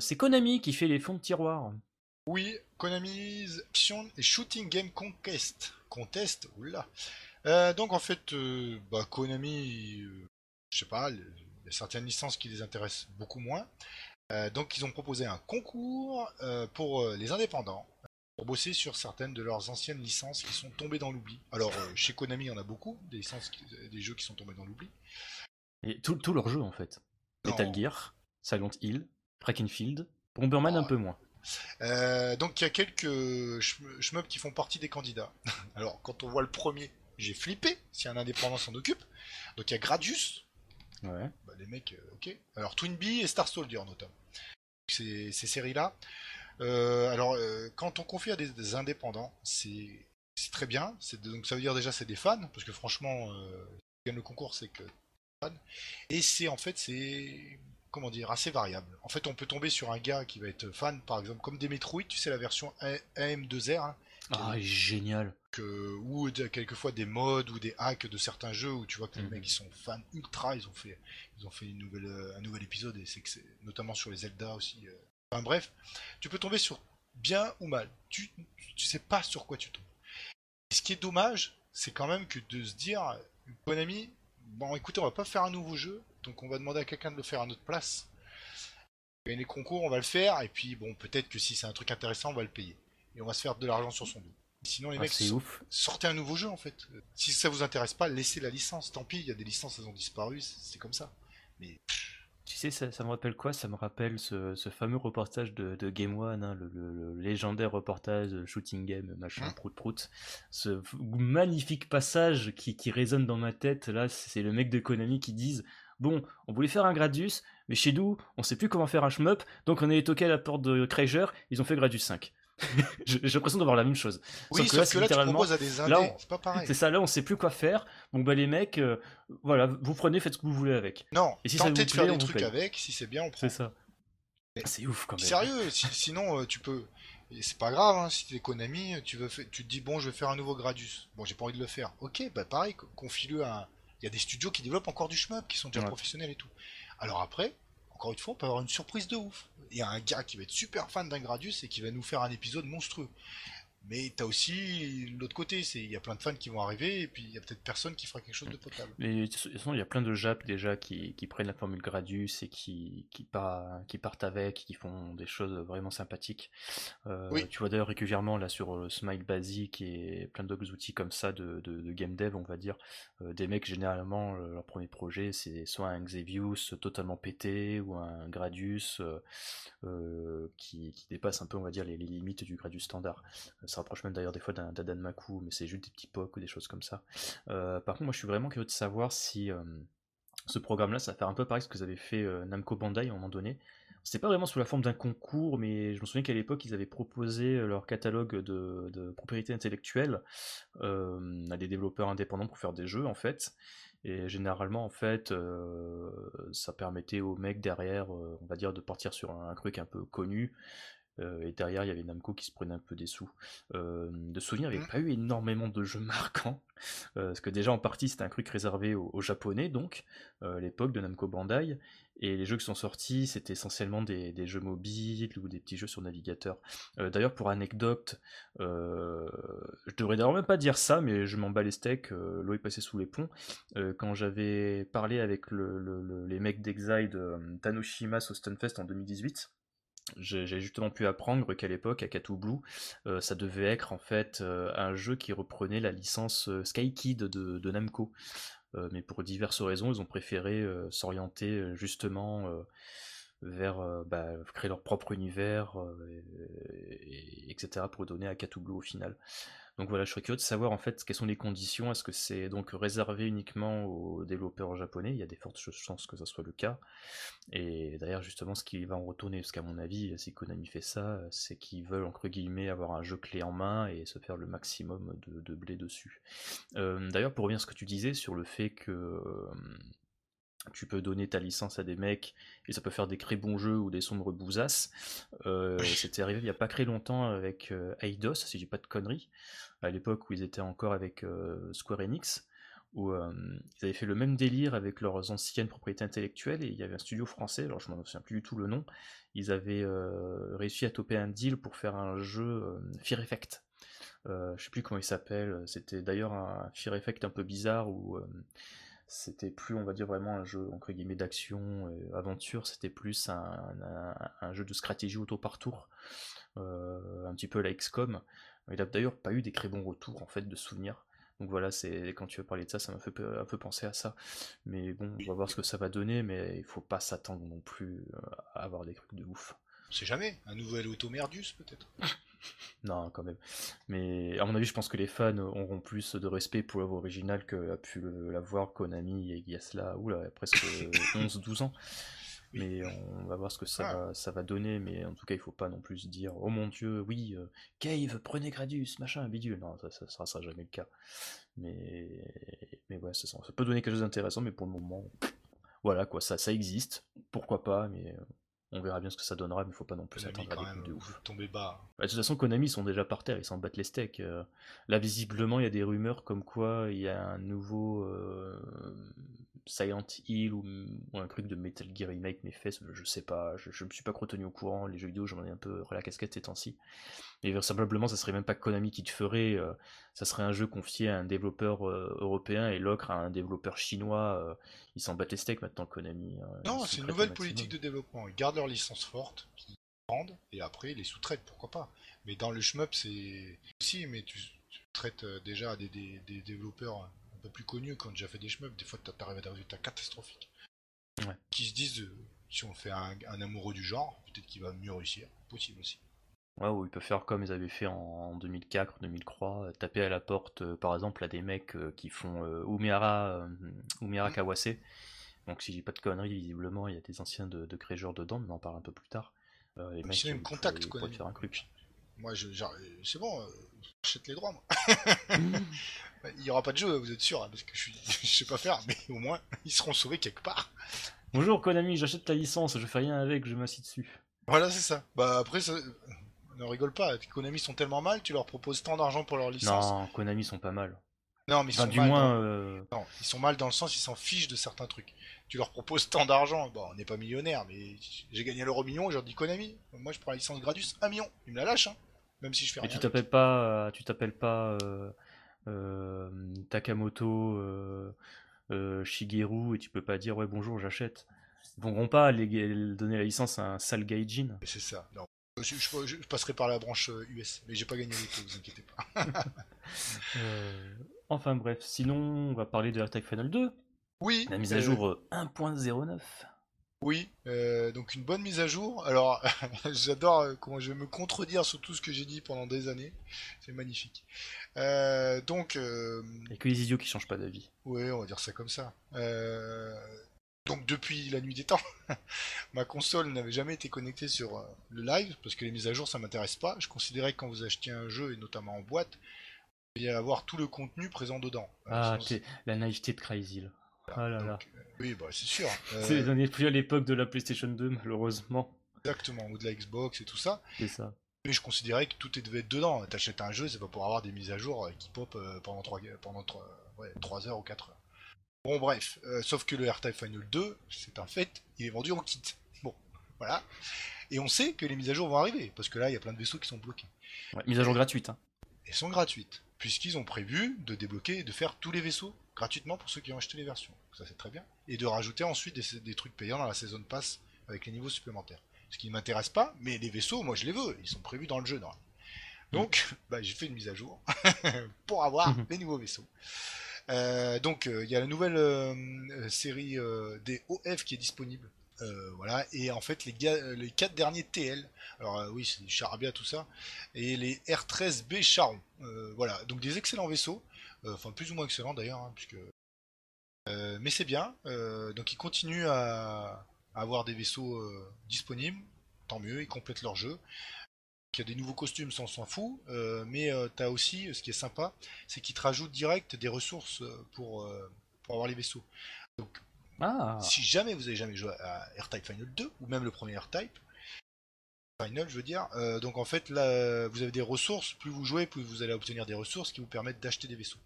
c'est Konami qui fait les fonds de tiroir. Oui, Konami's Action et Shooting Game Contest. Contest, oula. Euh, donc en fait, euh, bah, Konami, euh, je sais pas, il y a certaines licences qui les intéressent beaucoup moins. Euh, donc ils ont proposé un concours euh, pour euh, les indépendants pour bosser sur certaines de leurs anciennes licences qui sont tombées dans l'oubli. Alors euh, chez Konami, il y en a beaucoup des licences, qui- des jeux qui sont tombés dans l'oubli. Et tous leurs jeux en fait. Non. Metal Gear, Silent Hill, Krakenfield, Bomberman un peu moins. Euh, donc il y a quelques shmups qui font partie des candidats. Alors quand on voit le premier, j'ai flippé si un indépendant s'en occupe. Donc il y a Gradius, Ouais. bah, les mecs, euh, ok. Alors Twin Bee et Star Soldier notamment. Ces, ces séries-là. Euh, alors euh, quand on confie à des, des indépendants, c'est très bien. Donc ça veut dire déjà c'est des fans parce que franchement, euh, qui gagne le concours c'est que fans. Et c'est en fait c'est comment dire assez variable. En fait on peut tomber sur un gars qui va être fan par exemple comme des Metroid, tu sais la version A- AM2R. hein, Ah, génial. que, ou quelquefois des mods ou des hacks de certains jeux où tu vois que les Mhm. mecs ils sont fans ultra, ils ont fait, ils ont fait une nouvelle, euh, un nouvel épisode et c'est que c'est notamment sur les Zelda aussi. euh. Enfin bref, tu peux tomber sur bien ou mal. Tu, tu sais pas sur quoi tu tombes. Et ce qui est dommage, c'est quand même que de se dire, Konami, bon écoutez, on va pas faire un nouveau jeu, donc on va demander à quelqu'un de le faire à notre place. Gagner les concours, on va le faire, et puis bon, peut-être que si c'est un truc intéressant, on va le payer. Et on va se faire de l'argent sur son dos. Sinon, les Ah, mecs, ouf. sortez un nouveau jeu en fait. Si ça vous intéresse pas, laissez la licence. Tant pis, il y a des licences, elles ont disparu, c'est c'est comme ça. Mais Tu sais, ça, ça me rappelle quoi? Ça me rappelle ce, ce fameux reportage de, de Game One, hein, le, le- le légendaire reportage de Shooting Game, machin, Hein prout prout. Ce magnifique passage qui, qui résonne dans ma tête, là, c'est le mec de Konami qui disent Bon, on voulait faire un Gradius, mais chez nous, on sait plus comment faire un shmup, donc on est toqué à la porte de Krager, ils ont fait Gradius 5. J'ai l'impression d'avoir la même chose. oui, Sauf que là, sauf c'est que là, tu littéralement- proposes à des indés, là, on- c'est pas pareil. C'est ça, là, on sait plus quoi faire. Bon, bah, les mecs, euh, voilà, vous prenez, faites ce que vous voulez avec. Non, Et si ça tentez vous de faire des trucs paye. avec, si c'est bien, on prend. C'est ça. C'est ouf quand même. Sérieux, si- sinon euh, tu peux. et C'est pas grave, hein, si t'es Konami, tu, veux fa- tu te dis bon, je vais faire un nouveau Gradius. Bon, j'ai pas envie de le faire. Ok, bah pareil, co- confie-le à. un- Il y a des studios qui développent encore du shmup, qui sont déjà Ouais. professionnels et tout. Alors après, encore une fois, on peut avoir une surprise de ouf. Il y a un gars qui va être super fan d'un Gradius et qui va nous faire un épisode monstrueux. Mais t'as aussi l'autre côté, c'est il y a plein de fans qui vont arriver et puis il y a peut-être personne qui fera quelque chose de potable. Mais de toute façon, il y a plein de Japs déjà qui, qui prennent la formule Gradius et qui, qui, qui partent avec, qui font des choses vraiment sympathiques. Euh, Oui. Tu vois d'ailleurs régulièrement là sur euh, Smile Basic et plein d'autres outils comme ça de, de, de game dev, on va dire, euh, des mecs généralement leur premier projet c'est soit un Xevious totalement pété ou un Gradius euh, qui, qui dépasse un peu on va dire les, les limites du Gradius standard. Ça rapproche même d'ailleurs des fois d'un Danmaku, mais c'est juste des petits POC ou des choses comme ça. Euh, par contre, moi je suis vraiment curieux de savoir si euh, ce programme-là, ça va faire un peu pareil ce que vous avez fait euh, Namco Bandai à un moment donné. C'était pas vraiment sous la forme d'un concours, mais je me souviens qu'à l'époque, ils avaient proposé leur catalogue de, de propriété intellectuelle à des développeurs indépendants pour faire des jeux, en fait. Et généralement, en fait, ça permettait aux mecs derrière, on va dire, de partir sur un truc un peu connu. Euh, et derrière, il y avait Namco qui se prenait un peu des sous. Euh, de souvenir, il n'y avait Mhm. pas eu énormément de jeux marquants. Euh, parce que déjà, en partie, c'était un truc réservé aux, aux Japonais, donc, à l'époque de Namco Bandai. Et les jeux qui sont sortis, c'était essentiellement des, des jeux mobiles ou des petits jeux sur navigateur. Euh, D'ailleurs, pour anecdote, euh, je devrais d'ailleurs même pas dire ça, mais je m'en bats les steaks, euh, l'eau est passée sous les ponts. Quand j'avais parlé avec le- le- le- les mecs d'Exile de euh, Tanoshimas au Stunfest en 2018, j'ai justement pu apprendre qu'à l'époque, à Katou Blue, euh, ça devait être en fait euh, un jeu qui reprenait la licence euh, Sky Kid de, Namco. Mais pour diverses raisons, ils ont préféré s'orienter justement vers bah, créer leur propre univers, et- et- etc. pour donner à Katou Blue au final. Donc voilà, je serais curieux de savoir en fait quelles sont les conditions. Est-ce que c'est donc réservé uniquement aux développeurs japonais? Il y a des fortes chances que ça soit le cas. Et d'ailleurs, justement, ce qui va en retourner, parce qu'à mon avis, si Konami fait ça, c'est qu'ils veulent, entre guillemets, avoir un jeu clé en main et se faire le maximum de, blé dessus. Euh, d'ailleurs, pour revenir à ce que tu disais sur le fait que euh, tu peux donner ta licence à des mecs et ça peut faire des très bons jeux ou des sombres bousasses. Euh, C'était arrivé il n'y a pas très longtemps avec euh, Eidos, si j'ai pas de conneries, à l'époque où ils étaient encore avec euh, Square Enix, où euh, ils avaient fait le même délire avec leurs anciennes propriétés intellectuelles et il y avait un studio français, alors je m'en souviens plus du tout le nom, ils avaient réussi à toper un deal pour faire un jeu Fear Effect. Je sais plus comment il s'appelle, c'était d'ailleurs un Fear Effect un peu bizarre où c'était plus, on va dire, vraiment un jeu entre guillemets d'action, euh, aventure, c'était plus un, un- un jeu de stratégie auto par tour, euh, un petit peu la XCOM. Il a d'ailleurs pas eu des très bons retours en fait de souvenirs. Donc voilà, c'est quand tu as parlé de ça, ça m'a fait un peu penser à ça. Mais bon, on va voir ce que ça va donner, mais il faut pas s'attendre non plus euh, à avoir des trucs de ouf. On sait jamais, un nouvel Automerdius peut-être. Non, quand même. Mais à mon avis, je pense que les fans auront plus de respect pour l'œuvre originale que a pu l'avoir Konami et Yasla, oula, presque 11-12 ans. Mais on va voir ce que ça, Ah. va, ça va donner. Mais en tout cas, il faut pas non plus dire Oh mon dieu, oui, euh, Cave, prenez Gradius, machin, bidule. Non, ça, ça, sera, ça sera jamais le cas. Mais, mais ouais, ça, ça peut donner quelque chose d'intéressant, mais pour le moment, voilà quoi, ça, ça existe. Pourquoi pas, mais euh, on verra bien ce que ça donnera, mais il faut pas non plus Konami s'attendre à quand des de ouf. tombé bas. Bah, de toute façon, Konami sont déjà par terre, ils s'en battent les steaks. euh. Là, visiblement, il y a des rumeurs comme quoi il y a un nouveau euh, Silent Hill ou, ou un truc de Metal Gear Remake, mais fait, je sais pas, je, je me suis pas trop tenu au courant. Les jeux vidéo, j'en ai un peu la casquette ces temps-ci. Et vraisemblablement, ça serait même pas Konami qui le ferait, euh, ça serait un jeu confié à un développeur euh, européen et l'autre à un développeur chinois. euh, ils s'en battent les steaks maintenant, Konami. ils Non, c'est une nouvelle politique de développement. Ils gardent leur licence forte, qu'ils vendent, et après ils les sous-traitent, pourquoi pas. Mais dans le shmup, c'est. Si, mais tu, tu traites euh, déjà des, des, des développeurs peu plus connus qui ont déjà fait des shmups, des fois t'a- t'arrives à des résultats catastrophiques. Ouais. Qui se disent, euh, si on fait un, un amoureux du genre, peut-être qu'il va mieux réussir. Possible aussi. Ouais, ou ils peuvent faire comme ils avaient fait en 2004, 2003, euh, taper à la porte, euh, par exemple, à des mecs euh, qui font euh, Umehara, euh, Umehara Mm. Kawase. Donc, si j'ai pas de conneries, visiblement, il y a des anciens de, de Créjeur dedans, mais on en parle un peu plus tard. Les Mais mecs, sinon, ils me contactent, quoi, faire un truc. Moi, je, euh, c'est bon, euh, j'achète les droits, moi. Il y aura pas de jeu, vous êtes sûr, hein, parce que je, suis, je sais pas faire, mais au moins, ils seront sauvés quelque part. Bonjour Konami, j'achète la licence, je fais rien avec, je m'assis dessus. Voilà, c'est ça. Bah après, ça... ne rigole pas. Konami sont tellement mal, tu leur proposes tant d'argent pour leur licence. Non, Konami sont pas mal. Non, mais ils Enfin, sont du mal. moins, dans... euh, Non, ils sont mal dans le sens, ils s'en fichent de certains trucs. Tu leur proposes tant d'argent. Bon, on n'est pas millionnaire, mais j'ai gagné l'euro million. Je leur dis Konami, moi je prends la licence Gradius, un million. Ils me la lâchent, hein. Même si je fais et rien. tu t'appelles pas, euh, tu t'appelles pas euh, euh, Takamoto euh, euh, Shigeru et tu peux pas dire ouais bonjour j'achète. Ils vont pas les, donner la licence à un sale gaijin. C'est ça. Non. Je, je- je passerai par la branche euh, US, mais j'ai pas gagné les vous inquiétez pas. Euh, enfin bref, sinon on va parler de Attack Final 2, Oui. la mise à euh, jour euh, 1.09. Oui, euh, donc une bonne mise à jour. Alors, j'adore euh, comment je vais me contredire sur tout ce que j'ai dit pendant des années. C'est magnifique. Euh, donc, euh, a que les idiots qui changent pas d'avis. ouais, on va dire ça comme ça. Donc, depuis la nuit des temps, ma console n'avait jamais été connectée sur le live parce que les mises à jour, ça m'intéresse pas. Je considérais que quand vous achetiez un jeu et notamment en boîte, il y avoir tout le contenu présent dedans. Ah, la naïveté de Ah là donc, là. euh, oui, bah c'est sûr. Euh, C'est on est plus à l'époque de la PlayStation 2 malheureusement. exactement, ou de la Xbox et tout ça. C'est ça. Mais je considérais que tout devait être dedans. T'achètes un jeu, c'est pas pour avoir des mises à jour euh, qui pop euh, pendant 3, pendant 3, ouais, 3 heures ou 4 heures. Bon, bref. euh, sauf que le R-Type Final 2, c'est un fait, il est vendu en kit. Bon, voilà. Et on sait que les mises à jour vont arriver, parce que là, il y a plein de vaisseaux qui sont bloqués. Ouais, mise à jour gratuite. Hein. Elles sont gratuites, puisqu'ils ont prévu de débloquer et de faire tous les vaisseaux gratuitement pour ceux qui ont acheté les versions. Ça, c'est très bien. Et de rajouter ensuite des, des trucs payants dans la saison pass avec les niveaux supplémentaires. Ce qui ne m'intéresse pas, mais les vaisseaux, moi je les veux, ils sont prévus dans le jeu. normalement. Donc, bah, j'ai fait une mise à jour pour avoir Mhm. les nouveaux vaisseaux. Euh, donc, euh, il y a la nouvelle euh, série des OF qui est disponible. Voilà, et en fait, les, les quatre derniers TL, alors oui, c'est du charabia tout ça, et les R13B Charon. Voilà, donc des excellents vaisseaux, enfin plus ou moins excellents d'ailleurs, hein, puisque. Euh, mais c'est bien, euh, donc ils continuent à, à avoir des vaisseaux euh, disponibles, tant mieux, ils complètent leur jeu. Il y a des nouveaux costumes, ça on s'en fout, euh, mais euh, t'as aussi, ce qui est sympa, c'est qu'ils te rajoutent direct des ressources euh, pour, euh, pour avoir les vaisseaux. Donc Ah Si jamais vous avez jamais joué à R-Type Final 2, ou même le premier R-Type, Final, je veux dire, euh, donc en fait, là, vous avez des ressources, plus vous jouez, plus vous allez obtenir des ressources qui vous permettent d'acheter des vaisseaux.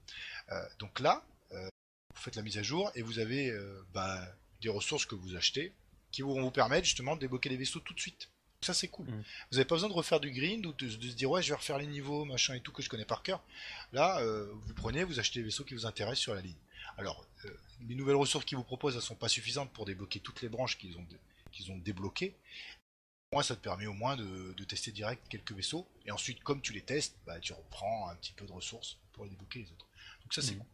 Euh, donc là, euh, vous faites la mise à jour et vous avez bah, des ressources que vous achetez qui vont vous permettre justement de débloquer des vaisseaux tout de suite. Ça c'est cool. Mm. Vous n'avez pas besoin de refaire du grind ou de, de se dire ouais je vais refaire les niveaux machin et tout que je connais par cœur. Là vous prenez, vous achetez les vaisseaux qui vous intéressent sur la ligne. Alors les nouvelles ressources qu'ils vous proposent elles sont pas suffisantes pour débloquer toutes les branches qu'ils ont, qu'ils ont débloquées. Moi ça te permet au moins de, de tester direct quelques vaisseaux et ensuite comme tu les testes, bah, tu reprends un petit peu de ressources pour les débloquer les autres. Donc ça c'est Mhm. cool.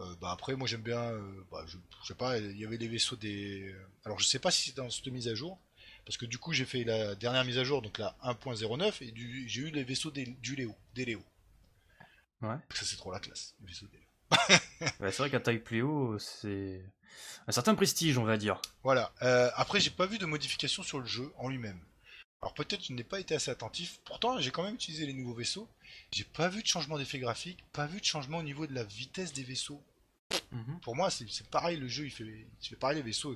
Euh, bah après moi j'aime bien euh, bah, je, je sais pas il y avait des vaisseaux des alors je sais pas si c'est dans cette mise à jour parce que du coup j'ai fait la dernière mise à jour donc la 1.09 et j'ai eu les vaisseaux des, du Léo des Léo Ouais. ça c'est trop la classe les vaisseaux des Léo. Ouais, c'est vrai qu'un Type Léo, c'est un certain prestige, on va dire. voilà Euh, après j'ai pas vu de modification sur le jeu en lui-même alors peut-être je n'ai pas été assez attentif pourtant j'ai quand même utilisé les nouveaux vaisseaux j'ai pas vu de changement d'effet graphique pas vu de changement au niveau de la vitesse des vaisseaux Mhm. pour moi, c'est c'est pareil, le jeu, il fait, il fait pareil les vaisseaux.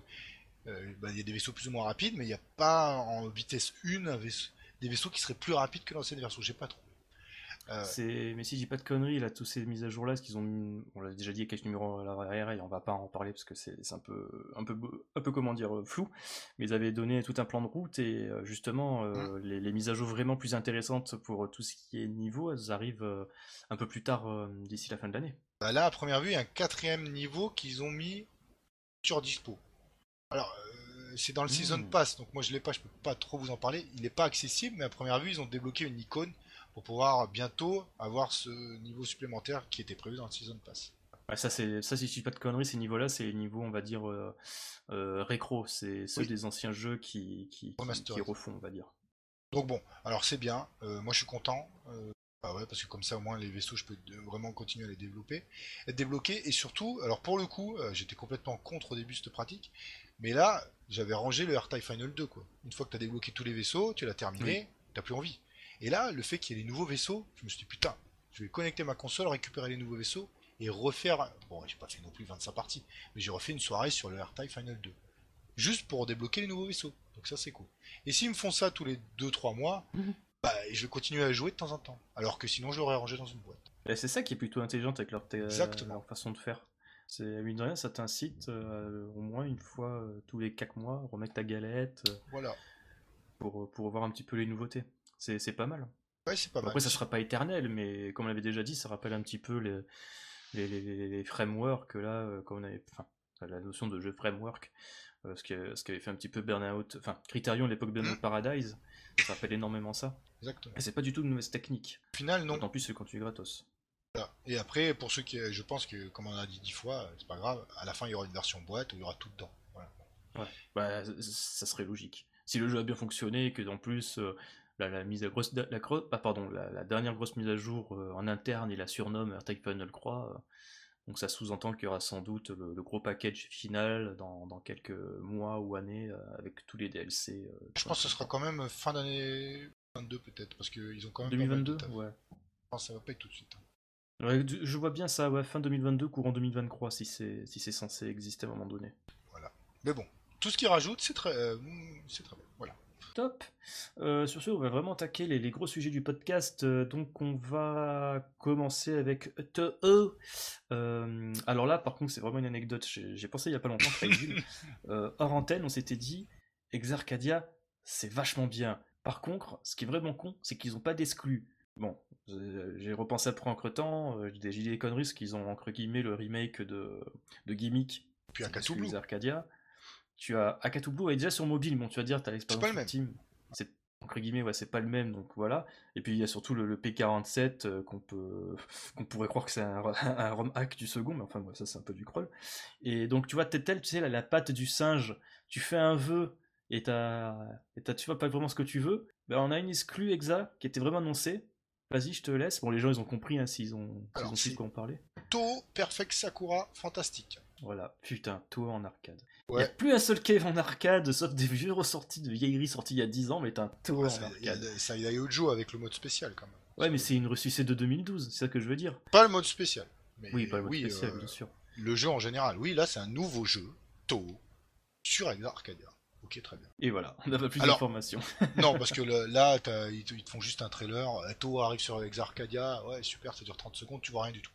Euh, bah, Il y a des vaisseaux plus ou moins rapides, mais il n'y a pas en vitesse 1 un vaisseau- des vaisseaux qui seraient plus rapides que l'ancienne version. J'ai pas trop. C'est... Mais si je dis pas de conneries, là, tous ces mises à jour là, ce qu'ils ont. On l'a déjà dit avec numéro à l'arrière et on va pas en parler parce que c'est, un peu, un peu, un peu comment dire, euh, flou. Mais ils avaient donné tout un plan de route et euh, justement, euh, les, les mises à jour vraiment plus intéressantes pour tout ce qui est niveau, elles arrivent un peu plus tard d'ici la fin de l'année. bah, là, à première vue, il y a un quatrième niveau qu'ils ont mis sur dispo. Alors, c'est dans le Mm. Season Pass, donc moi je l'ai pas, je peux pas trop vous en parler. Il n'est pas accessible, mais à première vue, ils ont débloqué une icône pour pouvoir bientôt avoir ce niveau supplémentaire qui était prévu dans le Season Pass. Ouais, ça, c'est, ça, si je dis pas de conneries, ces niveaux-là, c'est les niveaux, on va dire, euh, euh, récro. C'est ceux Oui. des anciens jeux qui, qui, qui, refont, on va dire. Donc bon, alors c'est bien, euh, moi je suis content, euh, bah ouais, parce que comme ça au moins les vaisseaux je peux vraiment continuer à les développer, être débloqués, et surtout, alors pour le coup, j'étais complètement contre au début cette pratique, mais là j'avais rangé le R-Type Final 2 quoi. Une fois que tu as débloqué tous les vaisseaux, tu l'as terminé, t'as plus envie. Et là, le fait qu'il y ait les nouveaux vaisseaux, je me suis dit putain, je vais connecter ma console, récupérer les nouveaux vaisseaux, et refaire, bon j'ai pas fait non plus 25 parties, mais j'ai refait une soirée sur le R-Type Final 2. Juste pour débloquer les nouveaux vaisseaux. Donc ça c'est cool. Et s'ils me font ça tous les 2-3 mois, Mhm. bah, je vais continuer à jouer de temps en temps. Alors que sinon je l'aurais rangé dans une boîte. Et c'est ça qui est plutôt intelligent avec leur, te- Exactement. leur façon de faire. C'est, mine de rien, ça t'incite euh, au moins une fois euh, tous les 4 mois, remettre ta galette euh, Voilà. pour, pour voir un petit peu les nouveautés. C'est, c'est pas mal. Ouais, c'est pas mal. Après, ça sera pas éternel, mais comme on l'avait déjà dit, ça rappelle un petit peu les, les, les, les- frameworks, là, euh, comme on avait, enfin, la notion de jeu framework, euh, ce qui- ce qu'avait fait un petit peu Burnout, enfin, Criterion à l'époque de Burnout Mm. Paradise, ça rappelle énormément ça. Exactement. Et c'est pas du tout une mauvaise technique. Au final, non. D'autant plus c'est quand tu es gratos. Voilà. Et après, pour ceux qui, je pense que, comme on a dit dix fois, c'est pas grave. À la fin, il y aura une version boîte où il y aura tout dedans. Voilà. Bah, c- ça serait logique. Si le jeu a bien fonctionné et que en plus euh, la, la mise à grosse, la, gro- ah, pardon, la, la dernière grosse mise à jour euh, en interne, il la surnomme AirTag Final Croix. euh, donc ça sous-entend qu'il y aura sans doute le, le gros package final dans, dans quelques mois ou années euh, avec tous les DLC. euh, Je pense que ce sera quand même fin d'année 22 peut-être, parce qu'ils ont quand même. pas mal de 2022 taf. Ouais. Je pense que ça va pas être tout de suite. hein. Ouais, Je vois bien ça, ouais, fin 2022, courant 2023, si c'est si c'est censé exister à un moment donné. Mais bon, tout ce qu'ils rajoutent, c'est très, euh, c'est très bien. Voilà. Top. Euh, sur ce, on va vraiment attaquer les, les gros sujets du podcast. Euh, donc, on va commencer avec TE. Euh, alors là, par contre, c'est vraiment une anecdote. J'ai pensé il y a pas longtemps, hors antenne, on s'était dit, Exarcadia, c'est vachement bien. Par contre, ce qui est vraiment con, c'est qu'ils n'ont pas d'exclus. Bon, j'ai repensé après en temps, euh, j'ai dit des conneries, qu'ils ont entre guillemets le remake de, de Gimmick. Puis Arcadia. Tu as Akatu Blue est déjà sur mobile, bon tu vas dire tu as l'expérience pas le sur même. Team. C'est entre guillemets ouais, c'est pas le même donc voilà. Et puis il y a surtout le, le P47 euh, qu'on peut qu'on pourrait croire que c'est un, un ROM hack du second mais enfin ouais, ça c'est un peu du crawl. Et donc tu vois t'es tel tu sais la, la patte du singe, tu fais un vœu et t'as et t'as tu vois pas vraiment ce que tu veux. Ben on a une exclue exa qui était vraiment annoncée. Vas-y, je te laisse. Bon, les gens, ils ont compris hein, s'ils ont, s'ils Alors, ont su de quoi on parlait. To Perfect Sakura, fantastique. Voilà, putain, toi en arcade. Il n'y Ouais. a plus un seul cave en arcade, sauf des vieux ressortis de vieilleries sorties il y a 10 ans, mais t'as un tour Ouais, en ça, a, arcade. ça, y a Yojo avec le mode spécial quand même. Ouais, mais c'est une ressuscité de 2012, c'est ça que je veux dire. Pas le mode spécial. Mais Oui, pas le mode oui, spécial, euh, bien sûr. le jeu en général. Oui, là c'est un nouveau jeu, Toho sur Exa Arcadia. Ok, très bien. Et voilà, on n'a pas plus d'informations. non, parce que le- là, ils, te, ils te font juste un trailer. euh, Toho arrive sur Exa Arcadia. Ouais, super, ça dure 30 secondes, tu vois rien du tout.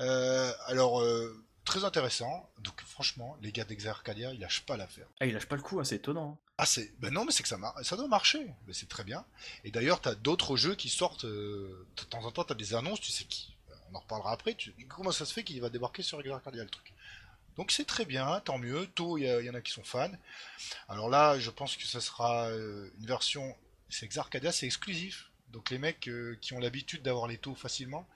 Euh, alors, euh, très intéressant. Donc, franchement, les gars d'Exa Arcadia, ils lâchent pas l'affaire. Ah, il lâche pas le coup, hein, c'est étonnant. Ah, c'est. Ben non, mais c'est que ça, mar- ça doit marcher. Ben, c'est très bien. Et d'ailleurs, t'as d'autres jeux qui sortent. euh, De temps en temps, t'as des annonces, tu sais qui. euh, On en reparlera après. Tu... Comment ça se fait qu'il va débarquer sur Exa Arcadia le truc Donc c'est très bien, tant mieux. Tôt, il y, y en a qui sont fans. Alors là, je pense que ça sera euh, une version. C'est Exa Arcadia, c'est exclusif. Donc les mecs euh, qui ont l'habitude d'avoir les taux facilement,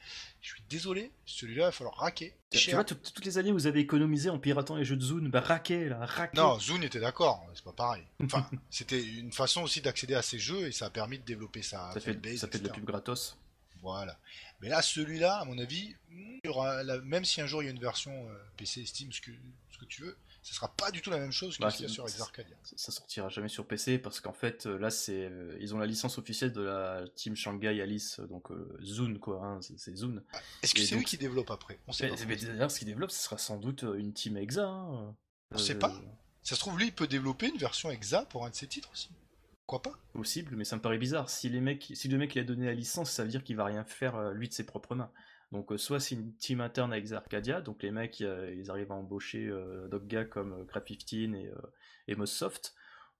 je suis désolé, celui-là, il va falloir raquer. Tu Cher. vois, tout- toutes les années, vous avez économisé en piratant les jeux de Zune. Bah, raquez, là, raquez. Non, Zune était d'accord, c'est pas pareil. Enfin, c'était une façon aussi d'accéder à ces jeux et ça a permis de développer sa ça fait, fanbase, ça fait de la pub gratos. Voilà. Mais là, celui-là, à mon avis, il y aura la- même si un jour il y a une version euh, PC, Steam, ce que, ce que tu veux, ce sera pas du tout la même chose que Bah, ce qu'il y a sur Exarcadia. Ça, sortira jamais sur PC parce qu'en fait, euh, là, c'est euh, ils ont la licence officielle de la team Shanghai Alice, donc euh, Zune, quoi. hein, c'est Zune. Est-ce que c'est donc- eux qui développent après? On sait Mais, pas. mais d'ailleurs, ce qu'ils développent, ce sera sans doute euh, une team Exa. hein. On sait Euh, pas. Ça se trouve, lui, il peut développer une version Exa pour un de ses titres aussi. Pourquoi pas? Possible, mais ça me paraît bizarre. Si, les mecs, si le mec il a donné la licence, ça veut dire qu'il va rien faire euh, lui de ses propres mains. Donc euh, soit c'est une team interne avec Arcadia, donc les mecs euh, ils arrivent à embaucher euh, gars comme euh, Crap15 et, et Mossoft,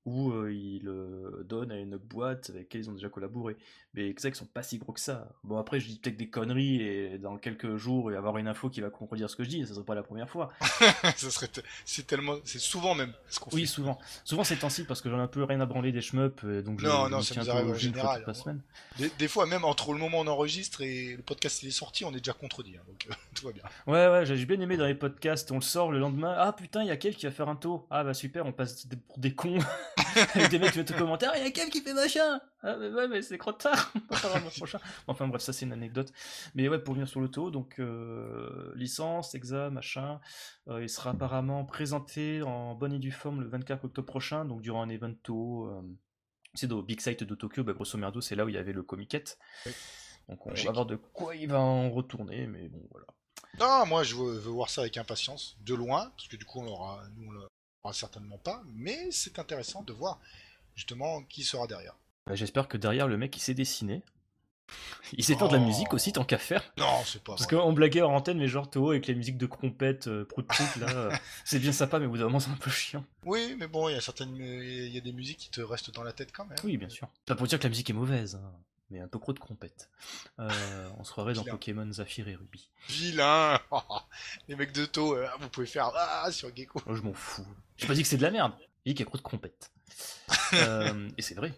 ou euh, ils le donnent à une boîte avec laquelle ils ont déjà collaboré. Mais Exact sont pas si gros que ça. Bon après je dis peut-être des conneries et dans quelques jours il va y avoir une info qui va contredire ce que je dis, et ça serait pas la première fois. Ça serait C'est tellement, c'est souvent même ce qu'on Oui, fait. souvent. Souvent ces temps-ci parce que j'en ai un peu rien à branler des shmups, et donc je, Non, non, ça nous arrive en général, hein. semaine. Des, des fois, même entre le moment où on enregistre et le podcast il est sorti, on est déjà contredit. hein, donc euh, tout va bien. Ouais, ouais, j'ai bien aimé dans les podcasts, on le sort le lendemain. Ah putain, il y a Kev qui va faire un taux. Ah bah super, on passe pour des cons. Avec des mecs qui mettent au commentaire, il y a Kev qui fait machin. Ah mais ouais, mais c'est trop tard. Un. Enfin bref, ça c'est une anecdote. Mais ouais, pour venir sur le taux, donc euh, licence, exa, machin. Euh, il sera apparemment présenté en bonne et due forme le 24 octobre prochain, donc durant un event euh, c'est au Big Site de Tokyo, bah, grosso merdo, c'est là où il y avait le Comiket. Oui. Donc on Logique. va voir de quoi il va en retourner, mais bon voilà. Non, moi je veux, veux voir ça avec impatience, de loin, parce que du coup on nous l'aura certainement pas, mais c'est intéressant de voir justement qui sera derrière. Bah, J'espère que derrière le mec il sait dessiner. Il sait faire de la Oh. musique aussi tant qu'à faire. Non, c'est pas Parce qu'on blaguait en antenne, mais genre Toho avec les musiques de crompette, euh, prout prout là, euh, c'est bien sympa, mais au bout d'un moment c'est un peu chiant. Oui, mais bon, il y a certaines, il y a des musiques qui te restent dans la tête quand même. Oui, bien sûr. Pas pour dire que la musique est mauvaise, hein, mais un peu trop de crompette. Euh, on se croirait dans. Pokémon Zafir et Ruby. Vilain Les mecs de taux, euh, vous pouvez faire ah sur Gecko. Moi je m'en fous. J'ai pas dit que c'est de la merde, j'ai dit qu'il y a trop de crompette. Euh, et c'est vrai.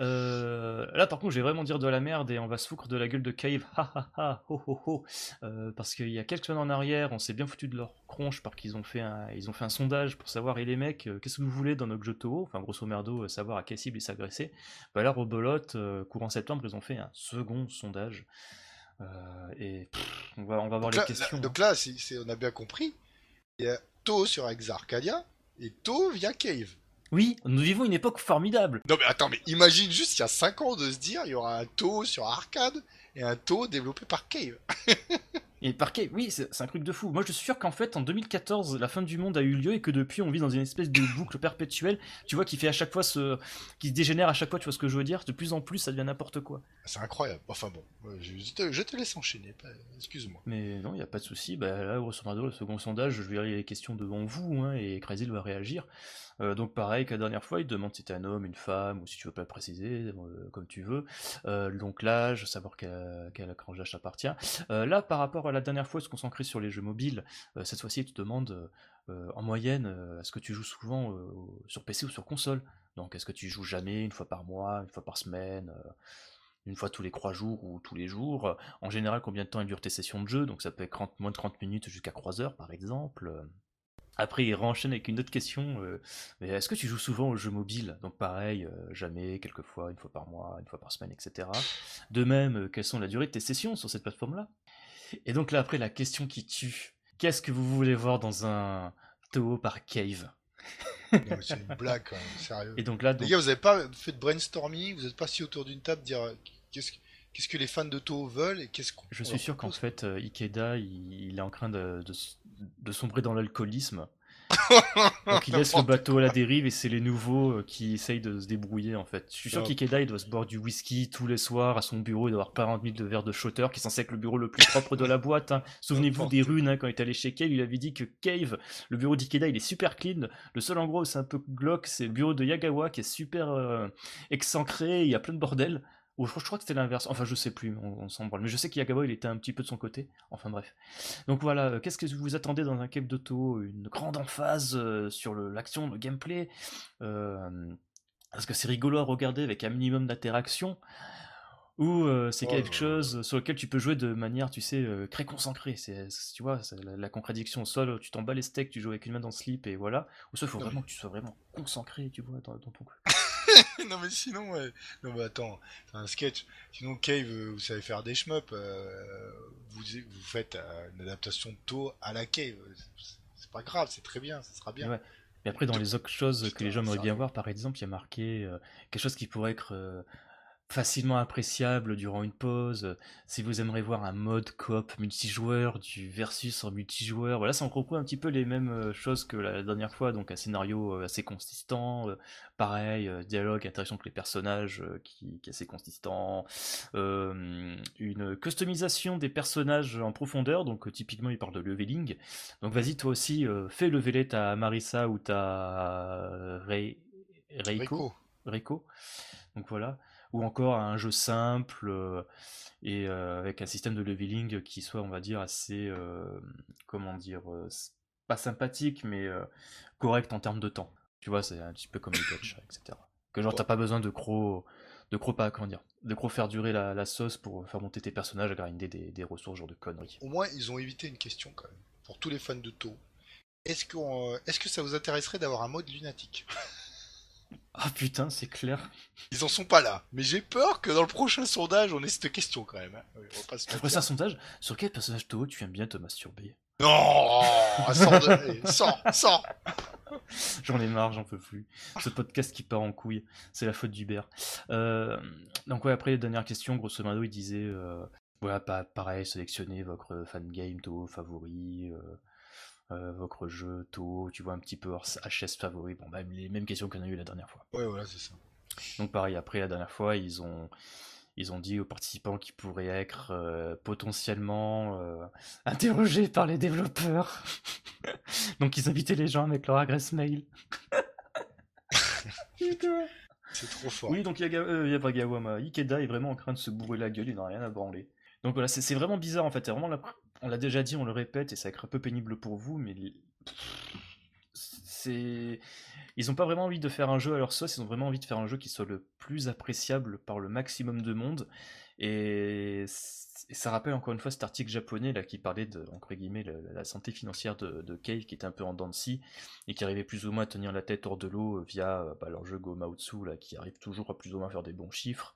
Euh, là par contre je vais vraiment dire de la merde et on va se foutre de la gueule de Cave, ha ha ha, ho ho ho, Euh, parce qu'il y a quelques semaines en arrière on s'est bien foutu de leur cronche parce qu'ils ont fait un, ils ont fait un sondage pour savoir et les mecs euh, qu'est-ce que vous voulez dans notre jeu Toho, enfin grosso merdo savoir à quelle cible ils s'agressaient. Bah là Robolote, courant septembre ils ont fait un second sondage et pff, on va on va voir Donc les là, questions. là- hein. donc là, on a bien compris. Il y a Taux sur Exa Arcadia et Taux via Cave. Oui, nous vivons une époque formidable. Non mais attends, mais imagine juste il y a 5 ans de se dire il y aura un Taux sur arcade et un Taux développé par Cave. Et parquet, oui, c'est un truc de fou. Moi, je suis sûr qu'en fait, en 2014, la fin du monde a eu lieu et que depuis, on vit dans une espèce de boucle perpétuelle, tu vois, qui fait à chaque fois ce. qui se dégénère à chaque fois, tu vois ce que je veux dire? De plus en plus, ça devient n'importe quoi. C'est incroyable. Enfin bon, je, te, je te laisse enchaîner. Excuse-moi. Mais non, il n'y a pas de souci. Bah, là, grosso modo, le second sondage, je verrai les questions devant vous, hein, et Crazy va réagir. Euh, donc, pareil que la dernière fois, il te demande si t'es un homme, une femme, ou si tu veux pas le préciser, euh, comme tu veux. Euh, donc, l'âge, savoir quel, quel tranche d'âge t'appartient. Là, par rapport à la dernière fois, se concentrer sur les jeux mobiles, cette fois-ci, tu te demandes euh, en moyenne, est-ce que tu joues souvent sur PC ou sur console? Donc, est-ce que tu joues jamais, une fois par mois, une fois par semaine une fois tous les 3 jours ou tous les jours? En général, combien de temps durent tes sessions de jeu? Donc ça peut être 30 moins de 30 minutes jusqu'à 3 heures, par exemple. Après, il renchaîne avec une autre question. euh, mais est-ce que tu joues souvent aux jeux mobiles? Donc pareil, euh, jamais, quelques fois, une fois par mois, une fois par semaine, etc. De même, euh, quelles sont la durée de tes sessions sur cette plateforme-là? Et donc là, après, la question qui tue. Qu'est-ce que vous voulez voir dans un Toho par Cave? C'est une blague quand même, sérieux. Et donc là, Les gars, vous avez pas fait de brainstorming, vous êtes pas si autour d'une table dire euh, qu'est-ce que- qu'est-ce que les fans de Toho veulent et qu'est-ce qu'on Je suis sûr qu'en fait, euh, Ikeda, il, il est en train de, de s- de sombrer dans l'alcoolisme Donc il laisse le bateau à la dérive et c'est les nouveaux euh, qui essayent de se débrouiller en fait. Je suis sûr qu'Ikeda il doit se boire du whisky tous les soirs à son bureau, il doit avoir 40 000 de verres de shotter qui est censé être le bureau le plus propre de la boîte. hein. Souvenez-vous des runes hein, quand il est allé chez Cave, il avait dit que Cave, le bureau d'Ikeda il est super clean. Le seul endroit où c'est un peu glauque c'est le bureau de Yagawa qui est super euh, excentré, il y a plein de bordel. Ou je crois, je crois que c'était l'inverse, enfin je sais plus, on, on s'en branle. Mais je sais qu'Yagawa il était un petit peu de son côté, enfin bref. Donc voilà, euh, qu'est-ce que vous attendez dans un Cave d'Auto Une grande emphase euh, sur l'action, le gameplay euh, Parce que c'est rigolo à regarder avec un minimum d'interaction ou euh, c'est Oh quelque chose sur lequel tu peux jouer de manière, tu sais, euh, très concentrée. C'est, tu vois, la, la contradiction. Soit tu t'en bats les steaks, tu joues avec une main dans le slip et voilà. Ou soit il faut Non, vraiment que tu sois vraiment concentré, tu vois, dans, dans ton. non mais sinon, ouais. Non mais attends, c'est un sketch. Sinon Cave, euh, vous savez faire des shmups. euh, vous, vous faites euh, une adaptation de à la Cave. C'est- pas grave, c'est très bien, ça sera bien. Ouais. Mais après, dans les autres choses que les gens aimeraient bien voir, par exemple, il y a marqué euh, quelque chose qui pourrait être facilement appréciable durant une pause. si vous aimeriez voir un mode coop multijoueur, du versus en multijoueur, voilà, ça en reprend un petit peu les mêmes euh, choses que la dernière fois, donc un scénario euh, assez consistant, euh, pareil, dialogue, interaction avec les personnages qui, qui est assez consistant, euh, une customisation des personnages en profondeur, donc typiquement il parle de leveling. Donc vas-y toi aussi, fais leveler ta Marissa ou ta Rei- Reiko. Rico. Reiko. Donc voilà. Ou encore un jeu simple euh, et euh, avec un système de leveling qui soit, on va dire, assez, euh, comment dire, pas sympathique, mais correct en termes de temps. Tu vois, c'est un petit peu comme les gacha, etc. Que genre, t'as pas besoin de gros, de gros pas, comment dire, de gros faire durer la, la sauce pour faire monter tes personnages, à grinder des, des ressources, genre de conneries. Au moins, ils ont évité une question quand même. Pour tous les fans de. Est-ce euh, est-ce que ça vous intéresserait d'avoir un mode lunatique? Ah putain, c'est clair. Ils en sont pas là. Mais j'ai peur que dans le prochain sondage, on ait cette question quand même. hein. On ça, un sondage, sur quel personnage Toho tu aimes bien te masturber Non Sors de... allez, Sors Sors J'en ai marre, j'en peux plus. Ce podcast qui part en couille, c'est la faute d'Hubert. Euh, donc ouais, après les dernières questions, grosso modo, il disait, euh, voilà, pareil, sélectionnez votre fan game Toho favori, euh, euh, votre jeu Toho, tu vois un petit peu HS favori, bon même les mêmes questions qu'on a eu la dernière fois. Ouais, voilà, c'est ça. Donc pareil, après la dernière fois, ils ont ils ont dit aux participants qu'ils pourraient être euh, potentiellement euh, interrogés par les développeurs. Donc ils invitaient les gens mettre leur adresse mail. C'est trop fort. Oui, donc Yaga, euh, Yabagawama, Ikeda est vraiment en train de se bourrer la gueule, il n'a rien à branler. Donc voilà, c'est c'est vraiment bizarre en fait. c'est Vraiment la- On l'a déjà dit, on le répète, et ça va être un peu pénible pour vous, mais. Ils ont pas vraiment envie de faire un jeu à leur sauce, ils ont vraiment envie de faire un jeu qui soit le plus appréciable par le maximum de monde. Et, ça rappelle encore une fois cet article japonais là qui parlait de entre guillemets la, santé financière de, de qui était un peu en dents et qui arrivait plus ou moins à tenir la tête hors de l'eau euh, via bah, leur jeu Gomautsu là qui arrive toujours à plus ou moins faire des bons chiffres